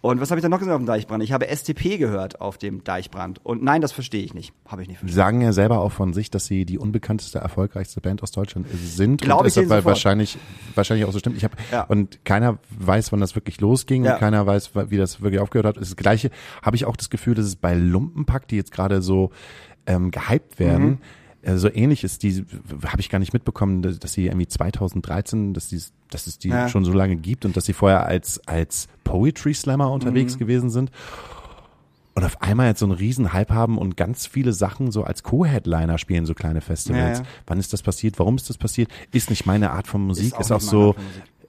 Und was habe ich da noch gesagt auf dem Deichbrand? Ich habe STP gehört auf dem Deichbrand. Und nein, das verstehe ich nicht. Habe ich nicht verstanden. sagen ja selber auch von sich, dass sie die unbekannteste, erfolgreichste Band aus Deutschland sind. Glaub und ich deshalb sofort. wahrscheinlich, wahrscheinlich auch so stimmt. Ich hab, Ja. Und keiner weiß, wann das wirklich losging Ja. und keiner weiß, wie das wirklich aufgehört hat. Das Gleiche habe ich auch das Gefühl, dass es bei Lumpenpack, die jetzt gerade so ähm, gehypt werden, Mhm. Äh, so ähnlich ist, die habe ich gar nicht mitbekommen, dass, dass sie irgendwie 2013, dass, die, dass es die Ja. schon so lange gibt und dass sie vorher als, als Poetry Slammer unterwegs Mhm. gewesen sind und auf einmal jetzt so einen riesen Hype haben und ganz viele Sachen so als Co-Headliner spielen, so kleine Festivals. Ja, ja. Wann ist das passiert? Warum ist das passiert? Ist nicht meine Art von Musik, auch ist auch, nicht meine so,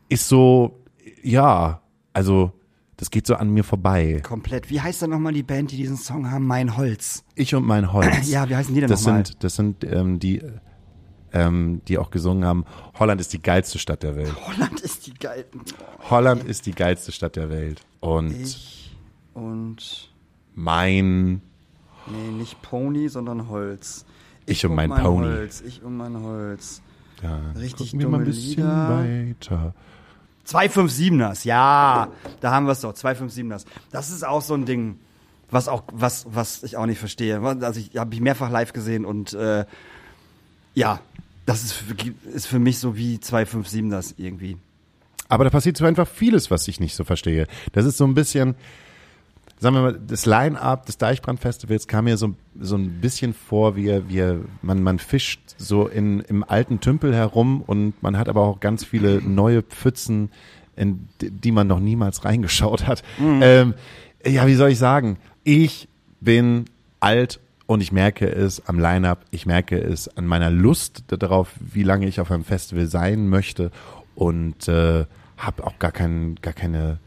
ist so, ja, also das geht so an mir vorbei. Komplett. Wie heißt denn nochmal die Band, die diesen Song haben? Mein Holz. Ich und mein Holz. Ja, wie heißen die denn das nochmal? sind, das sind ähm, die, ähm, die auch gesungen haben, Holland ist die geilste Stadt der Welt. Holland ist die geil. Holland ist die geilste Stadt der Welt. Und Ich und mein, Nee, nicht Pony, sondern Holz. Ich und mein Pony. Holz. Ich und mein Holz. ja, Richtig dumme bisschen Lieder. weiter. 257ers, ja, da haben wir es doch, 257ers. Das ist auch so ein Ding, was auch, was, was ich auch nicht verstehe. Also ich habe ich mehrfach live gesehen und äh, ja, das ist, ist für mich so wie 257ers irgendwie. Aber da passiert so einfach vieles, was ich nicht so verstehe. Das ist so ein bisschen, sagen wir mal, das Line-Up des Deichbrand-Festivals kam mir so, so ein bisschen vor, wie, wie man, man fischt so in, im alten Tümpel herum und man hat aber auch ganz viele neue Pfützen, in die man noch niemals reingeschaut hat. Ähm, ja, wie soll ich sagen? Ich bin alt und ich merke es am Line-Up, ich merke es an meiner Lust darauf, wie lange ich auf einem Festival sein möchte und äh, habe auch gar, kein, gar keine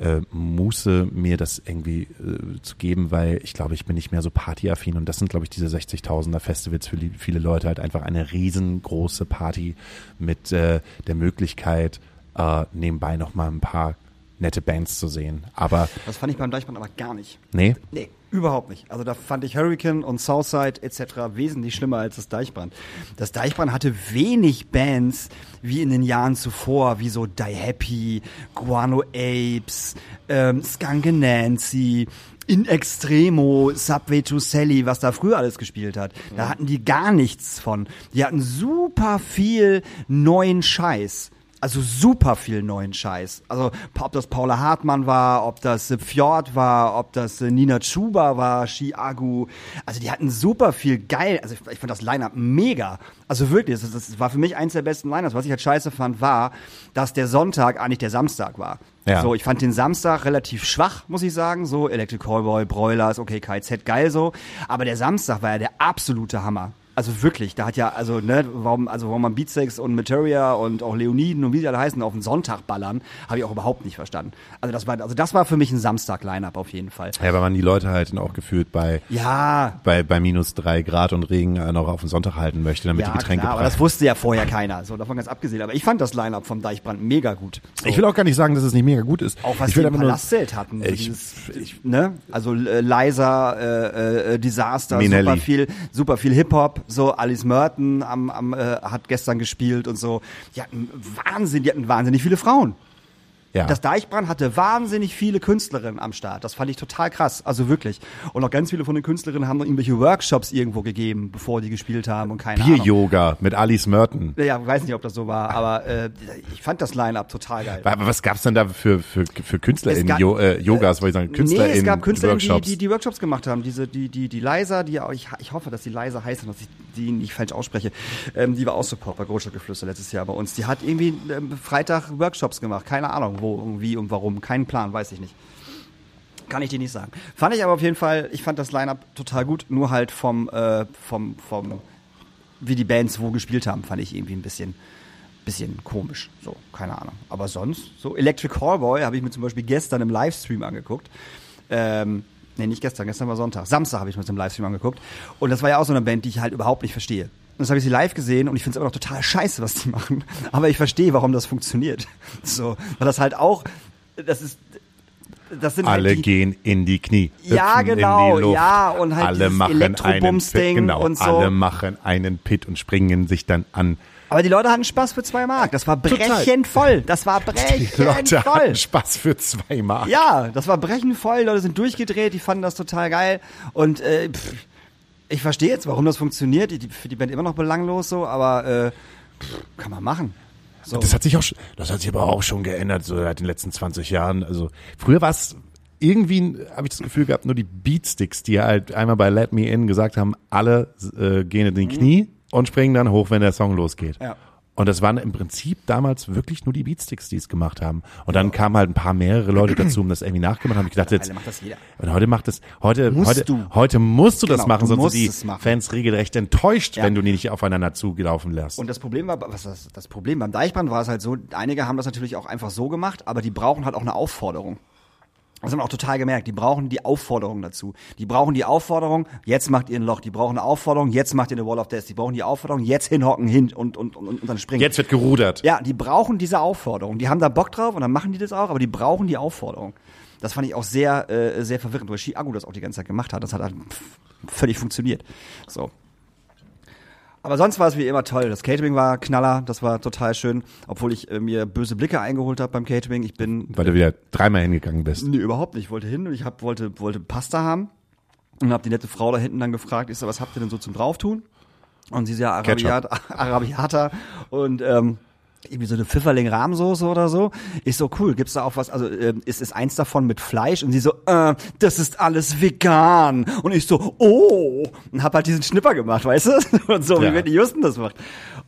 äh, Muße, mir das irgendwie äh, zu geben, weil ich glaube, ich bin nicht mehr so partyaffin und das sind, glaube ich, diese 60.000er Festivals für viele Leute halt einfach eine riesengroße Party mit äh, der Möglichkeit, äh, nebenbei noch mal ein paar nette Bands zu sehen. Aber Das fand ich beim Deichbrand aber gar nicht. nee, Nee, überhaupt nicht. Also da fand ich Hurricane und Southside etc. wesentlich schlimmer als das Deichbrand. Das Deichbrand hatte wenig Bands wie in den Jahren zuvor, wie so Die Happy, Guano Apes, ähm, Skunke Nancy, In Extremo, Subway to Sally, was da früher alles gespielt hat. Da hatten die gar nichts von. Die hatten super viel neuen Scheiß. Also super viel neuen Scheiß. Also ob das Paula Hartmann war, ob das Fjord war, ob das äh, Nina Chuba war, Chiagu. Also die hatten super viel geil. Also ich, ich fand das Line-Up mega. Also wirklich, das, das war für mich eins der besten Line-Ups. Was ich halt scheiße fand, war, dass der Sonntag eigentlich der Samstag war. Ja. So, ich fand den Samstag relativ schwach, muss ich sagen. So, Electric Callboy, Broilers, okay, KZ, geil so. Aber der Samstag war ja der absolute Hammer. Also wirklich, da hat ja, also, ne, warum, also warum man Beatsex und Materia und auch Leoniden und wie sie alle heißen, auf den Sonntag ballern, habe ich auch überhaupt nicht verstanden. Also das war, also das war für mich ein Samstag-Line-Up auf jeden Fall. Ja, weil man die Leute halt auch gefühlt bei, Ja, bei, bei minus drei Grad und Regen äh, noch auf den Sonntag halten möchte, damit ja, die Getränke klar, aber das wusste ja vorher keiner. So, davon ganz abgesehen. Aber ich fand das Line-Up vom Deichbrand mega gut. So. Ich will auch gar nicht sagen, dass es nicht mega gut ist. Auch was ich die will im einfach nur- Palastzelt hatten. Ich- dieses, ne? Also äh, Liza, äh, äh, Disaster, Minelli. super viel, super viel Hip-Hop, so Alice Merton am, am, äh, hat gestern gespielt und so. Die hatten Wahnsinn, die hatten wahnsinnig viele Frauen. Ja. Das Deichbrand hatte wahnsinnig viele Künstlerinnen am Start. Das fand ich total krass. Also wirklich. Und auch ganz viele von den Künstlerinnen haben noch irgendwelche Workshops irgendwo gegeben, bevor die gespielt haben und keine Ahnung. Bier-Yoga mit Alice Merton. Ja, weiß nicht, ob das so war, aber äh, ich fand das Line-Up total geil. Aber was gab's denn da für, für, für Künstler Es in gab- jo äh, Yogas, wollte ich sagen, Künstler nee, es gab Künstler, die, Workshops? die die Workshops gemacht haben. Diese, die, die, die Liza, die ich, ich hoffe, dass die Liza heißt und dass ich die nicht falsch ausspreche. Ähm, die war auch Support bei Großstadtgeflüster letztes Jahr bei uns. Die hat irgendwie ähm, Freitag Workshops gemacht. Keine Ahnung, wo, und wie und warum. Keinen Plan, weiß ich nicht. Kann ich dir nicht sagen. Fand ich aber auf jeden Fall, ich fand das Line-Up total gut, nur halt vom, äh, vom, vom, wie die Bands wo gespielt haben, fand ich irgendwie ein bisschen, bisschen komisch. So, keine Ahnung. Aber sonst, so Electric Callboy habe ich mir zum Beispiel gestern im Livestream angeguckt. Ähm, nee, nicht gestern, gestern war Sonntag. Samstag habe ich mir das im Livestream angeguckt. Und das war ja auch so eine Band, die ich halt überhaupt nicht verstehe. Und das habe ich sie live gesehen und ich finde es immer noch total scheiße, was die machen. Aber ich verstehe, warum das funktioniert. So, weil das halt auch, das ist, das sind Alle halt die, gehen in die Knie. Ja, genau, die Luft. ja, und halt alle machen einen Pit, genau, und so. alle machen einen Pit und springen sich dann an. Aber die Leute hatten Spaß für zwei Mark. Das war brechend voll. Das war Die brechend Leute voll. hatten Spaß für zwei Mark. Ja, das war brechend voll. Die Leute sind durchgedreht. Die fanden das total geil. Und äh, pff, ich verstehe jetzt, warum das funktioniert. Die, die, für die Band immer noch belanglos so, aber äh, kann man machen. So. Das hat sich auch, das hat sich aber auch schon geändert, so seit den letzten 20 Jahren. Also früher war es irgendwie, habe ich das Gefühl gehabt, nur die Beatsticks, die halt einmal bei Let Me In gesagt haben, alle äh, gehen in die Knie und springen dann hoch, wenn der Song losgeht. Ja. Und das waren im Prinzip damals wirklich nur die Beatsticks, die es gemacht haben. Und dann kamen halt ein paar mehrere Leute dazu, um das irgendwie nachgemacht haben. Ich gedacht, jetzt, das und heute macht es, heute, Musst heute, du. heute musst du das Genau, machen, du sonst sind die. Fans regelrecht enttäuscht, Ja. wenn du die nicht aufeinander zugelaufen lässt. Und das Problem war, was das, das Problem beim Deichbrand war es halt so, einige haben das natürlich auch einfach so gemacht, aber die brauchen halt auch eine Aufforderung. Das haben wir auch total gemerkt. Die brauchen die Aufforderung dazu. Die brauchen die Aufforderung, jetzt macht ihr ein Loch. Die brauchen eine Aufforderung, jetzt macht ihr eine Wall of Death. Die brauchen die Aufforderung, jetzt hinhocken, hin und, und, und, und dann springen. Jetzt wird gerudert. Ja, die brauchen diese Aufforderung. Die haben da Bock drauf und dann machen die das auch, aber die brauchen die Aufforderung. Das fand ich auch sehr, äh, sehr verwirrend, weil Chiago das auch die ganze Zeit gemacht hat. Das hat halt völlig funktioniert. So. Aber sonst war es wie immer toll. Das Catering war Knaller, das war total schön, obwohl ich äh, mir böse Blicke eingeholt habe beim Catering. Ich bin Weil du wieder dreimal hingegangen bist. Nee, überhaupt nicht. Ich wollte hin und ich hab, wollte, wollte Pasta haben und habe die nette Frau da hinten dann gefragt, so, was habt ihr denn so zum Drauftun? Und sie ist ja Arabiat, Arabiata und ähm, irgendwie so eine Pfifferling-Rahmsoße oder so. Ich so, cool, gibt's da auch was, also ähm, ist, ist eins davon mit Fleisch? Und sie so, äh, das ist alles vegan. Und ich so, oh, und hab halt diesen Schnipper gemacht, weißt du? Und so, Ja. wie Whitney Houston das macht.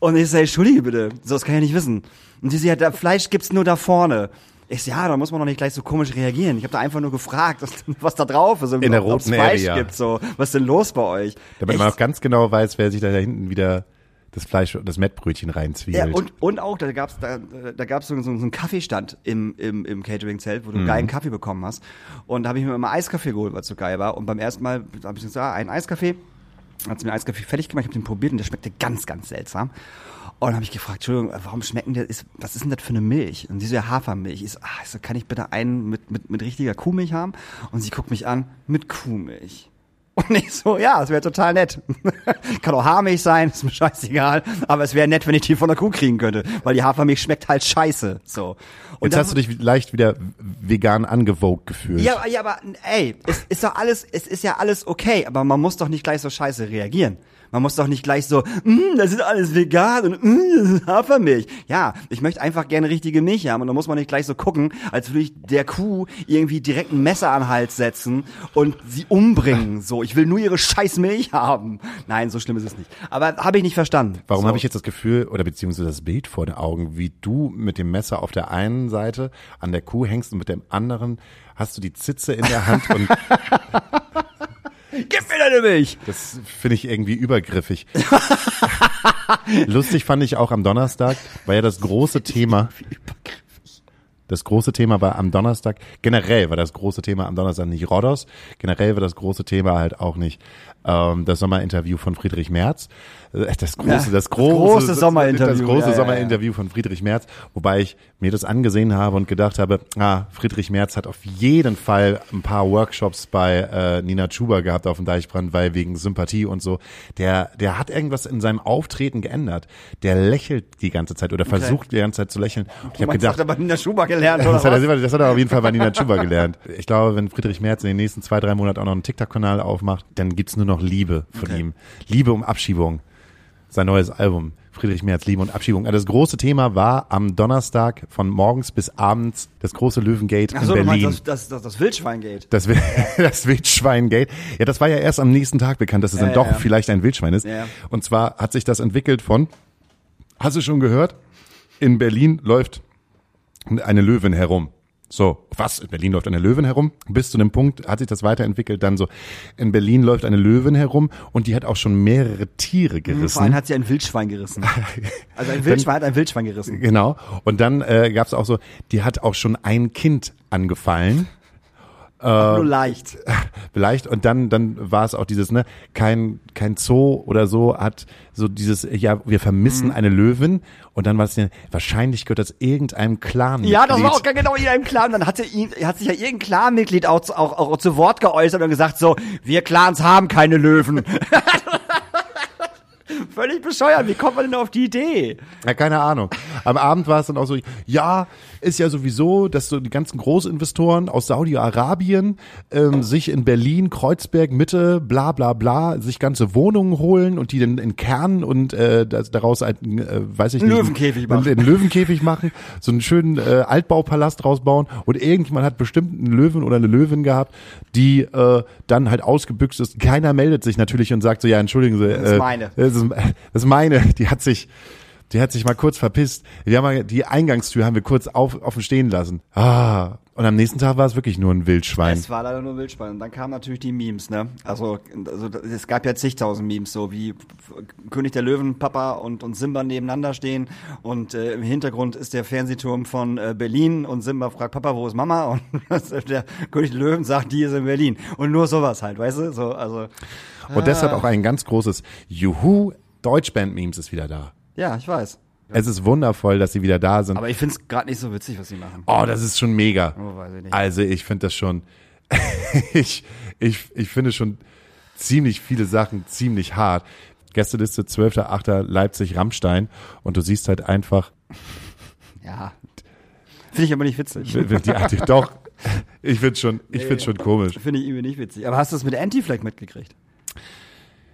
Und ich so, entschuldige bitte, so, das kann ich nicht wissen. Und sie so, ja, da Fleisch gibt's nur da vorne. Ich so, ja, da muss man doch nicht gleich so komisch reagieren. Ich habe da einfach nur gefragt, was, was da drauf ist. und In der roten Fleisch Area. gibt, so. Was ist denn los bei euch? Damit Echt? man auch ganz genau weiß, wer sich da hinten wieder das Fleisch, das Mettbrötchen Ja, reinzwiebelt. und, und auch, da gab's da, da gab's so, so, so einen Kaffeestand im, im, im Catering-Zelt, wo Mhm. du geilen Kaffee bekommen hast. Und da habe ich mir immer Eiskaffee geholt, weil es so geil war. Und beim ersten Mal habe ich gesagt, ah, ein Eiskaffee. Hat sie mir Eiskaffee fertig gemacht, ich habe den probiert und der schmeckte ganz, ganz seltsam. Und dann habe ich gefragt, Entschuldigung, warum schmecken der, ist, was ist denn das für eine Milch? Und sie so, ja, Hafermilch. Ich so, ich so, kann ich bitte einen mit, mit, mit richtiger Kuhmilch haben? Und sie guckt mich an, mit Kuhmilch. Und ich so, ja, es wäre total nett. Kann auch Haarmilch sein, ist mir scheißegal. Aber es wäre nett, wenn ich die von der Kuh kriegen könnte. Weil die Hafermilch schmeckt halt scheiße. So. Und Jetzt dann- hast du dich leicht wieder vegan angewogt gefühlt. ja, ja, aber ey, es ist doch alles, es ist ja alles okay, aber man muss doch nicht gleich so scheiße reagieren. Man muss doch nicht gleich so, mm, das ist alles vegan und mm, das ist Hafermilch. Ja, ich möchte einfach gerne richtige Milch haben und da muss man nicht gleich so gucken, als würde ich der Kuh irgendwie direkt ein Messer an den Hals setzen und sie umbringen. So, ich will nur ihre scheiß Milch haben. Nein, so schlimm ist es nicht. Aber habe ich nicht verstanden. Warum so. habe ich jetzt das Gefühl oder beziehungsweise das Bild vor den Augen, wie du mit dem Messer auf der einen Seite an der Kuh hängst und mit dem anderen hast du die Zitze in der Hand und Gib mir deine Milch! das finde ich irgendwie übergriffig. Lustig fand ich auch am Donnerstag, war ja das große Thema. Das große Thema war am Donnerstag, generell war das große Thema am Donnerstag nicht Rodos, generell war das große Thema halt auch nicht ähm, das Sommerinterview von Friedrich Merz. Äh, Das große, das das große, große Sommerinterview, Das große ja, ja, ja. Sommerinterview von Friedrich Merz, wobei ich mir das angesehen habe und gedacht habe, ah, Friedrich Merz hat auf jeden Fall ein paar Workshops bei äh, Nina Chuba gehabt auf dem Deichbrand, weil wegen Sympathie und so. Der, der hat irgendwas in seinem Auftreten geändert. Der lächelt die ganze Zeit oder versucht die ganze Zeit zu lächeln. Ich habe gedacht, aber Nina Schuber gelernt, oder das hat, er, das hat er auf jeden Fall bei Nina Chuba gelernt. Ich glaube, wenn Friedrich Merz in den nächsten zwei, drei Monaten auch noch einen TikTok-Kanal aufmacht, dann gibt's nur noch Liebe von Okay. ihm. Liebe um Abschiebung. Sein neues Album. Friedrich Merz, Liebe und Abschiebung. Also Das große Thema war am Donnerstag von morgens bis abends das große Löwengate Ach so, in du Berlin. meinst das, das, das, Wildschweingate. Das, das Wildschweingate. Ja, das war ja erst am nächsten Tag bekannt, dass es dann Ja, doch ja. vielleicht ein Wildschwein ist. Ja. Und zwar hat sich das entwickelt von, hast du schon gehört? In Berlin läuft eine Löwin herum. So, was? In Berlin läuft eine Löwin herum? Bis zu dem Punkt hat sich das weiterentwickelt, dann so, in Berlin läuft eine Löwin herum und die hat auch schon mehrere Tiere Vor allem gerissen. hat sie ein Wildschwein gerissen. Also ein Wildschwein hat ein Wildschwein gerissen. Genau. Und dann äh, gab es auch so, die hat auch schon ein Kind angefallen. Nur leicht. vielleicht und dann dann war es auch dieses ne kein kein Zoo oder so hat so dieses ja wir vermissen Mhm. eine Löwin und dann war es wahrscheinlich gehört das irgendeinem Clan Ja, das war auch genau in einem Clan. Dann hatte ihn, hat sich ja irgendein Clanmitglied auch, auch, auch zu Wort geäußert und gesagt so, wir Clans haben keine Löwen. Völlig bescheuert. Wie kommt man denn auf die Idee? ja, keine Ahnung am Abend war es dann auch so ja ist ja sowieso dass so die ganzen Großinvestoren aus Saudi-Arabien ähm, sich in Berlin Kreuzberg Mitte bla bla bla sich ganze Wohnungen holen und die dann in Kern und äh, daraus einen, äh, weiß ich nicht Löwenkäfig machen. einen Löwenkäfig machen, so einen schönen äh, Altbaupalast rausbauen und irgendjemand hat bestimmt einen Löwen oder eine Löwin gehabt, die äh, dann halt ausgebüxt ist. Keiner meldet sich natürlich und sagt so, ja, entschuldigen Sie. Das ist äh, meine. Das ist, das ist meine. Die hat sich, die hat sich mal kurz verpisst. Wir haben mal, die Eingangstür haben wir kurz auf, offen stehen lassen. Ah. Und am nächsten Tag war es wirklich nur ein Wildschwein. Es war leider nur Wildschwein. Und dann kamen natürlich die Memes, ne? Also, also es gab ja zigtausend Memes, so wie König der Löwen, Papa und, und Simba nebeneinander stehen. Und äh, im Hintergrund ist der Fernsehturm von äh, Berlin und Simba fragt Papa, wo ist Mama? Und der König der Löwen sagt, die ist in Berlin. Und nur sowas halt, weißt du? So, also. Und deshalb auch ein ganz großes Juhu, Deutschband-Memes ist wieder da. Ja, ich weiß. Es ist wundervoll, dass sie wieder da sind. Aber ich find's grad nicht so witzig, was sie machen. Oh, das ist schon mega. Oh, weiß ich nicht. Also ich finde das schon, ich, ich, ich finde schon ziemlich viele Sachen ziemlich hart. Gästeliste 12.8. Leipzig Rammstein und du siehst halt einfach, Ja. Finde ich aber nicht witzig. die, die, doch, ich finde schon, ich finde schon komisch. Finde ich irgendwie nicht witzig. Aber hast du das mit Anti-Flag mitgekriegt?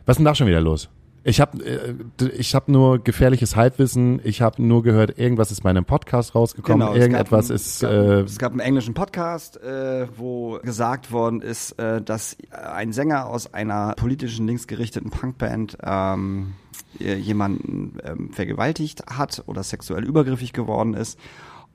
Was ist denn da schon wieder los? Ich habe äh, ich hab nur gefährliches Halbwissen. Ich habe nur gehört, irgendwas ist bei einem Podcast rausgekommen. Genau, Irgendetwas gab, ist. Es gab, Äh, es gab einen englischen Podcast, äh, wo gesagt worden ist, äh, dass ein Sänger aus einer politischen linksgerichteten Punkband ähm, äh, jemanden ähm, vergewaltigt hat oder sexuell übergriffig geworden ist.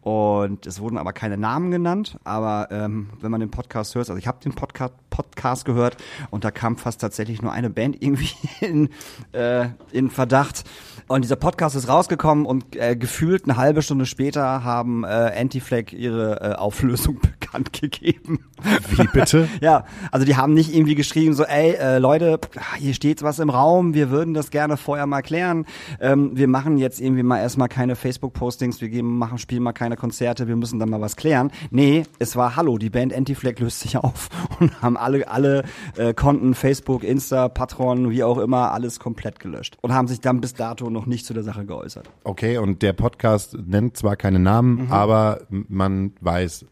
Und es wurden aber keine Namen genannt, aber ähm, wenn man den Podcast hört, also ich habe den Podcast, Podcast gehört und da kam fast tatsächlich nur eine Band irgendwie in, äh, in Verdacht. Und dieser Podcast ist rausgekommen und äh, gefühlt eine halbe Stunde später haben äh, Anti-Flag ihre äh, Auflösung bekannt gegeben. wie bitte? Ja, also die haben nicht irgendwie geschrieben so, ey, äh, Leute, hier steht was im Raum, wir würden das gerne vorher mal klären. Ähm, wir machen jetzt irgendwie mal erstmal keine Facebook-Postings, wir geben, machen, spielen mal keine Konzerte, wir müssen dann mal was klären. Nee, es war Hallo, die Band Anti-Flag löst sich auf und haben alle, alle äh, Konten, Facebook, Insta, Patron, wie auch immer, alles komplett gelöscht. Und haben sich dann bis dato noch nicht zu der Sache geäußert. Okay, und der Podcast nennt zwar keine Namen, aber man weiß,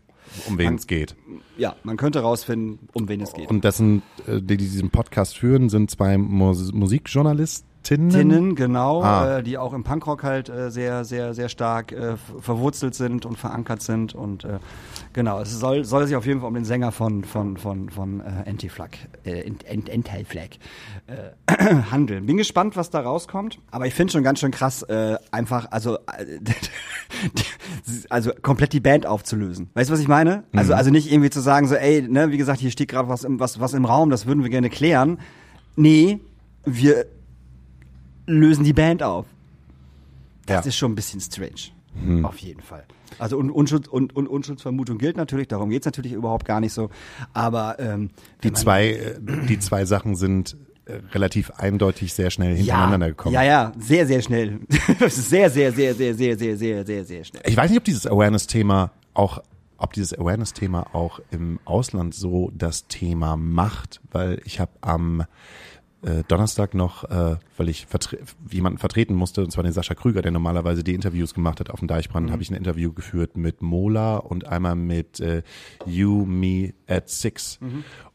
um wen es geht. Ja, man könnte rausfinden, um wen es geht. Und das sind, äh, die, die diesen Podcast führen, sind zwei Mus Musikjournalisten. Tinnen? Tinnen, genau, Ah. äh, die auch im Punkrock halt äh, sehr, sehr, sehr stark äh, verwurzelt sind und verankert sind und äh, genau, es soll, soll sich auf jeden Fall um den Sänger von von von von äh, Anti-Flag, äh, Ant- Ant- Anti-Flag äh, handeln. Bin gespannt, was da rauskommt, aber ich finde schon ganz schön krass, äh, einfach, also äh, also komplett die Band aufzulösen. Weißt du, was ich meine? Also also nicht irgendwie zu sagen so, ey, ne, wie gesagt, hier steht gerade was im was was im Raum, das würden wir gerne klären. Nee, wir lösen die Band auf. Das Ja. ist schon ein bisschen strange. Auf jeden Fall. Also und, Unschuld, und, und Unschuldsvermutung gilt natürlich, darum geht's natürlich überhaupt gar nicht so. Aber ähm, Die zwei, äh, die zwei Sachen sind äh, relativ eindeutig sehr schnell hintereinander gekommen. Ja, ja, sehr, sehr schnell. sehr, sehr, sehr, sehr, sehr, sehr, sehr, sehr, sehr schnell. Ich weiß nicht, ob dieses Awareness-Thema auch, ob dieses Awareness-Thema auch im Ausland so das Thema macht, weil ich habe am äh, Donnerstag noch, äh, weil ich vertre jemanden vertreten musste, und zwar den Sascha Krüger, der normalerweise die Interviews gemacht hat auf dem Deichbrand, habe ich ein Interview geführt mit Mola und einmal mit äh, You, Me at Six.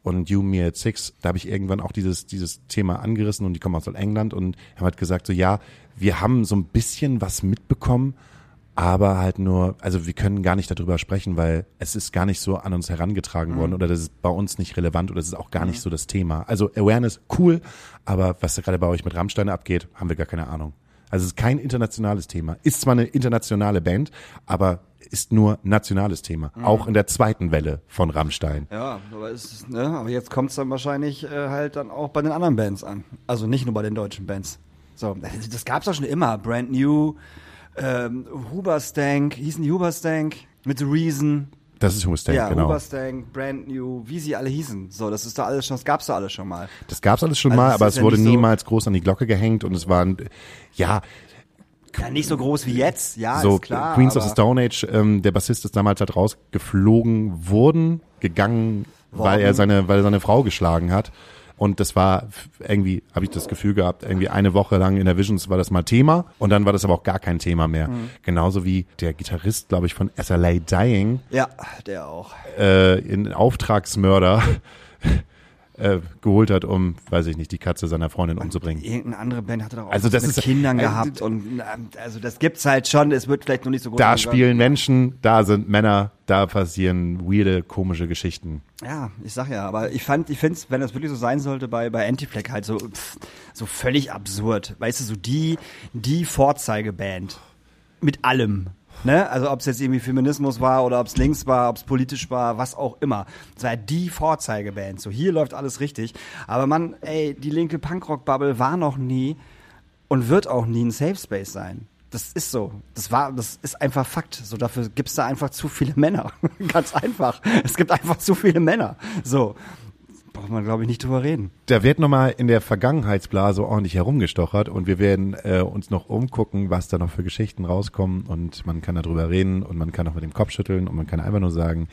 Und You, Me at Six, da habe ich irgendwann auch dieses, dieses Thema angerissen und die kommen aus England. Und haben halt gesagt, so ja, wir haben so ein bisschen was mitbekommen, aber halt nur, also wir können gar nicht darüber sprechen, weil es ist gar nicht so an uns herangetragen worden oder das ist bei uns nicht relevant oder das ist auch gar nicht so das Thema. Also Awareness, cool, aber was da gerade bei euch mit Rammstein abgeht, haben wir gar keine Ahnung. Also es ist kein internationales Thema. Ist zwar eine internationale Band, aber ist nur nationales Thema. Auch in der zweiten Welle von Rammstein. Ja, aber, es ist, ne, aber jetzt kommt's dann wahrscheinlich äh, halt dann auch bei den anderen Bands an. Also nicht nur bei den deutschen Bands. So, das, das gab's doch schon immer. Brand New, ähm, Huberstank, hießen die Huberstank mit The Reason. Das ist Humerstank, ja, genau. Huberstank, Brand New, wie sie alle hießen. So, das ist da alles schon, das gab's da alles schon mal. Das gab's alles schon Also mal, aber es ja wurde nicht so- niemals groß an die Glocke gehängt und es waren, ja, Ja, nicht so groß wie jetzt, ja, so ist klar. Queens of the Stone Age, ähm, der Bassist ist damals halt rausgeflogen wurden, gegangen, weil er Worden. seine, weil er seine Frau geschlagen hat. Und das war irgendwie, habe ich das Gefühl gehabt, irgendwie eine Woche lang in der Visions war das mal Thema und dann war das aber auch gar kein Thema mehr. Mhm. Genauso wie der Gitarrist, glaube ich, von SLA Dying, Ja, der auch. äh, in Auftragsmörder äh, geholt hat, um, weiß ich nicht, die Katze seiner Freundin umzubringen. Irgendeine andere Band hatte doch auch Also das mit ist- Kindern äh, gehabt und ähm, also das gibt's halt schon. Es wird vielleicht noch nicht so groß. Da sein. spielen Menschen, da sind Männer, da passieren weirde, komische Geschichten. Ja, ich sag ja, aber ich fand, ich find's, wenn das wirklich so sein sollte, bei, bei Anti-Flag halt so, pff, so völlig absurd. Weißt du, so die, die Vorzeigeband. Mit allem. Ne? Also ob es jetzt irgendwie Feminismus war oder ob es links war, ob es politisch war, was auch immer. Das war die Vorzeigeband. So, hier läuft alles richtig. Aber man, ey, die linke Punkrock-Bubble war noch nie und wird auch nie ein Safe Space sein. Das ist so. Das war, das ist einfach Fakt. So, dafür gibt's da einfach zu viele Männer. Ganz einfach. Es gibt einfach zu viele Männer. So. Braucht man, glaube ich, nicht drüber reden. Da wird nochmal in der Vergangenheitsblase ordentlich herumgestochert und wir werden äh, uns noch umgucken, was da noch für Geschichten rauskommen und man kann darüber reden und man kann auch mit dem Kopf schütteln und man kann einfach nur sagen,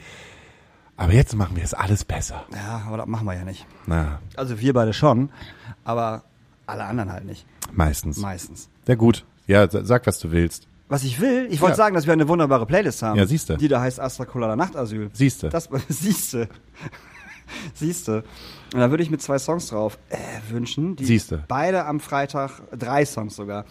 aber jetzt machen wir es alles besser. Ja, aber das machen wir ja nicht. Na, Also wir beide schon, aber alle anderen halt nicht. meistens. Meistens. Ja gut, ja, sa- sag, was du willst. Was ich will, ich wollte Ja. sagen, dass wir eine wunderbare Playlist haben. Ja, siehste. Die da heißt Astra Colada Nachtasyl. Siehste. Das siehste. siehste. Und da würde ich mit zwei Songs drauf äh, wünschen. Die Siehste. Beide am Freitag, drei Songs sogar.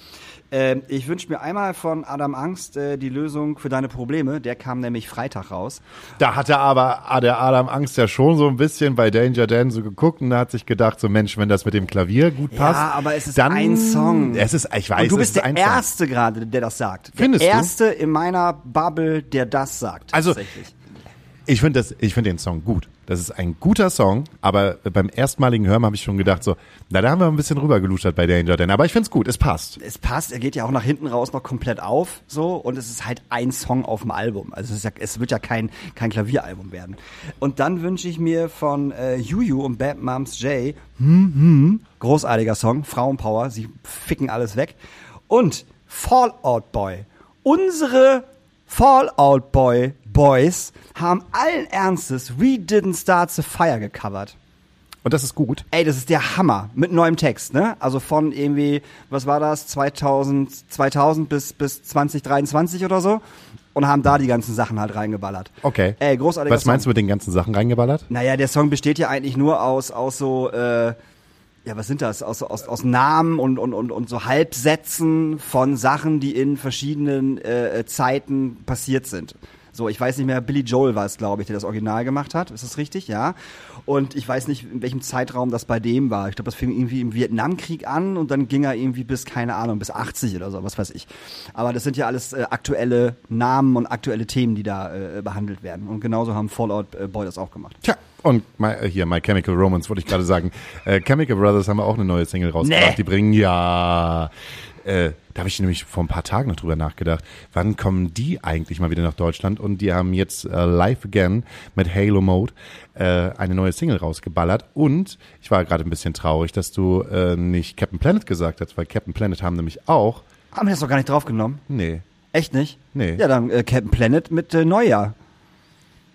Ähm, ich wünsche mir einmal von Adam Angst äh, die Lösung für deine Probleme. Der kam nämlich Freitag raus. Da hatte aber der Adam Angst ja schon so ein bisschen bei Danger Dan so geguckt und hat sich gedacht, so Mensch, wenn das mit dem Klavier gut passt. Ja, aber es ist dann, ein Song. Es ist, ich weiß, Und du bist ist der. Erste gerade, der das sagt. Findest du? der Erste in meiner Bubble, der das sagt. Also, tatsächlich. Ich finde das, ich finde den Song gut. Das ist ein guter Song, aber beim erstmaligen Hören habe ich schon gedacht so, na, da haben wir ein bisschen rübergeluschert bei Danger Dan. Aber ich finde es gut, es passt. es passt, er geht ja auch nach hinten raus noch komplett auf, so, und es ist halt ein Song auf dem Album. Also es, ist ja, es wird ja kein, kein Klavieralbum werden. Und dann wünsche ich mir von äh, Juju und Bad Moms J, hm, hm, großartiger Song, Frauenpower, sie ficken alles weg. Und Fallout Boy. Unsere Fallout Boy Boys haben allen Ernstes We Didn't Start the Fire gecovert. Und das ist gut. Ey, das ist der Hammer. Mit neuem Text, ne? Also von irgendwie, was war das? 2000, 2000 bis, bis 2023 oder so. Und haben da die ganzen Sachen halt reingeballert. Okay. Ey, großartiger Was meinst du Song. mit den ganzen Sachen reingeballert? Naja, der Song besteht ja eigentlich nur aus, aus so, äh, Ja, was sind das? Aus, aus, aus Namen und, und, und, und so Halbsätzen von Sachen, die in verschiedenen äh, Zeiten passiert sind. So, ich weiß nicht mehr, Billy Joel war es, glaube ich, der das Original gemacht hat. Ist das richtig? Ja. Und ich weiß nicht, in welchem Zeitraum das bei dem war. Ich glaube, das fing irgendwie im Vietnamkrieg an und dann ging er irgendwie bis, keine Ahnung, bis 80 oder so, was weiß ich. Aber das sind ja alles äh, aktuelle Namen und aktuelle Themen, die da äh, behandelt werden. Und genauso haben Fallout äh, Boy das auch gemacht. Tja, und my, äh, hier, My Chemical Romance, wollte ich gerade sagen. Äh, Chemical Brothers haben wir auch eine neue Single rausgebracht. Nee. Die bringen ja. Äh, da habe ich nämlich vor ein paar Tagen noch drüber nachgedacht. Wann kommen die eigentlich mal wieder nach Deutschland? Und die haben jetzt äh, Live Again mit Halo Mode äh, eine neue Single rausgeballert. Und ich war gerade ein bisschen traurig, dass du äh, nicht Captain Planet gesagt hast, weil Captain Planet haben nämlich auch. Haben wir das doch gar nicht draufgenommen? Nee. Echt nicht? Nee. Ja, dann äh, Captain Planet mit äh, Neujahr.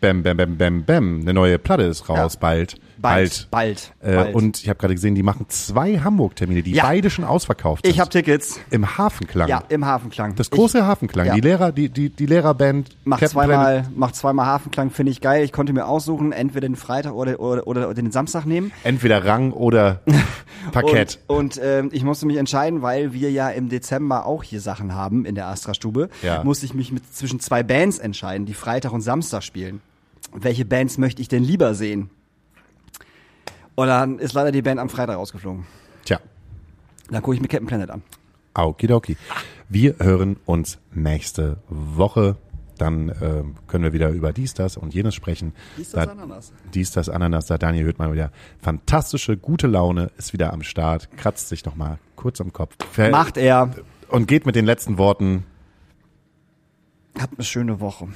Bam, bam, bam, bam, bam. Eine neue Platte ist raus, Ja. bald. Bald. Bald. Äh, bald. Und ich habe gerade gesehen, die machen zwei Hamburg-Termine, die Ja. beide schon ausverkauft sind. ich habe Tickets. Im Hafenklang. Ja, im Hafenklang. Das große Hafenklang. Ja. Die Lehrer, die, die, die Lehrerband. Mach Captain Planet. zweimal, mach zweimal Hafenklang, finde ich geil. Ich konnte mir aussuchen, entweder den Freitag oder, oder, oder den Samstag nehmen. Entweder Rang oder Parkett. Und, und ähm, ich musste mich entscheiden, weil wir ja im Dezember auch hier Sachen haben in der Astra-Stube. Ja. Musste ich mich mit zwischen zwei Bands entscheiden, die Freitag und Samstag spielen. Welche Bands möchte ich denn lieber sehen? Und dann ist leider die Band am Freitag rausgeflogen. Tja, Dann gucke ich mir Captain Planet an. okidoki. Wir hören uns nächste Woche. Dann ähm, können wir wieder über dies, das und jenes sprechen. Dies, das, Da- Ananas. Dies, das, Ananas. Da Daniel hört mal wieder fantastische, gute Laune, ist wieder am Start, kratzt sich noch mal kurz am Kopf. Ver- Macht er. Und geht mit den letzten Worten Habt eine schöne Woche.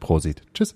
Prosit. Tschüss.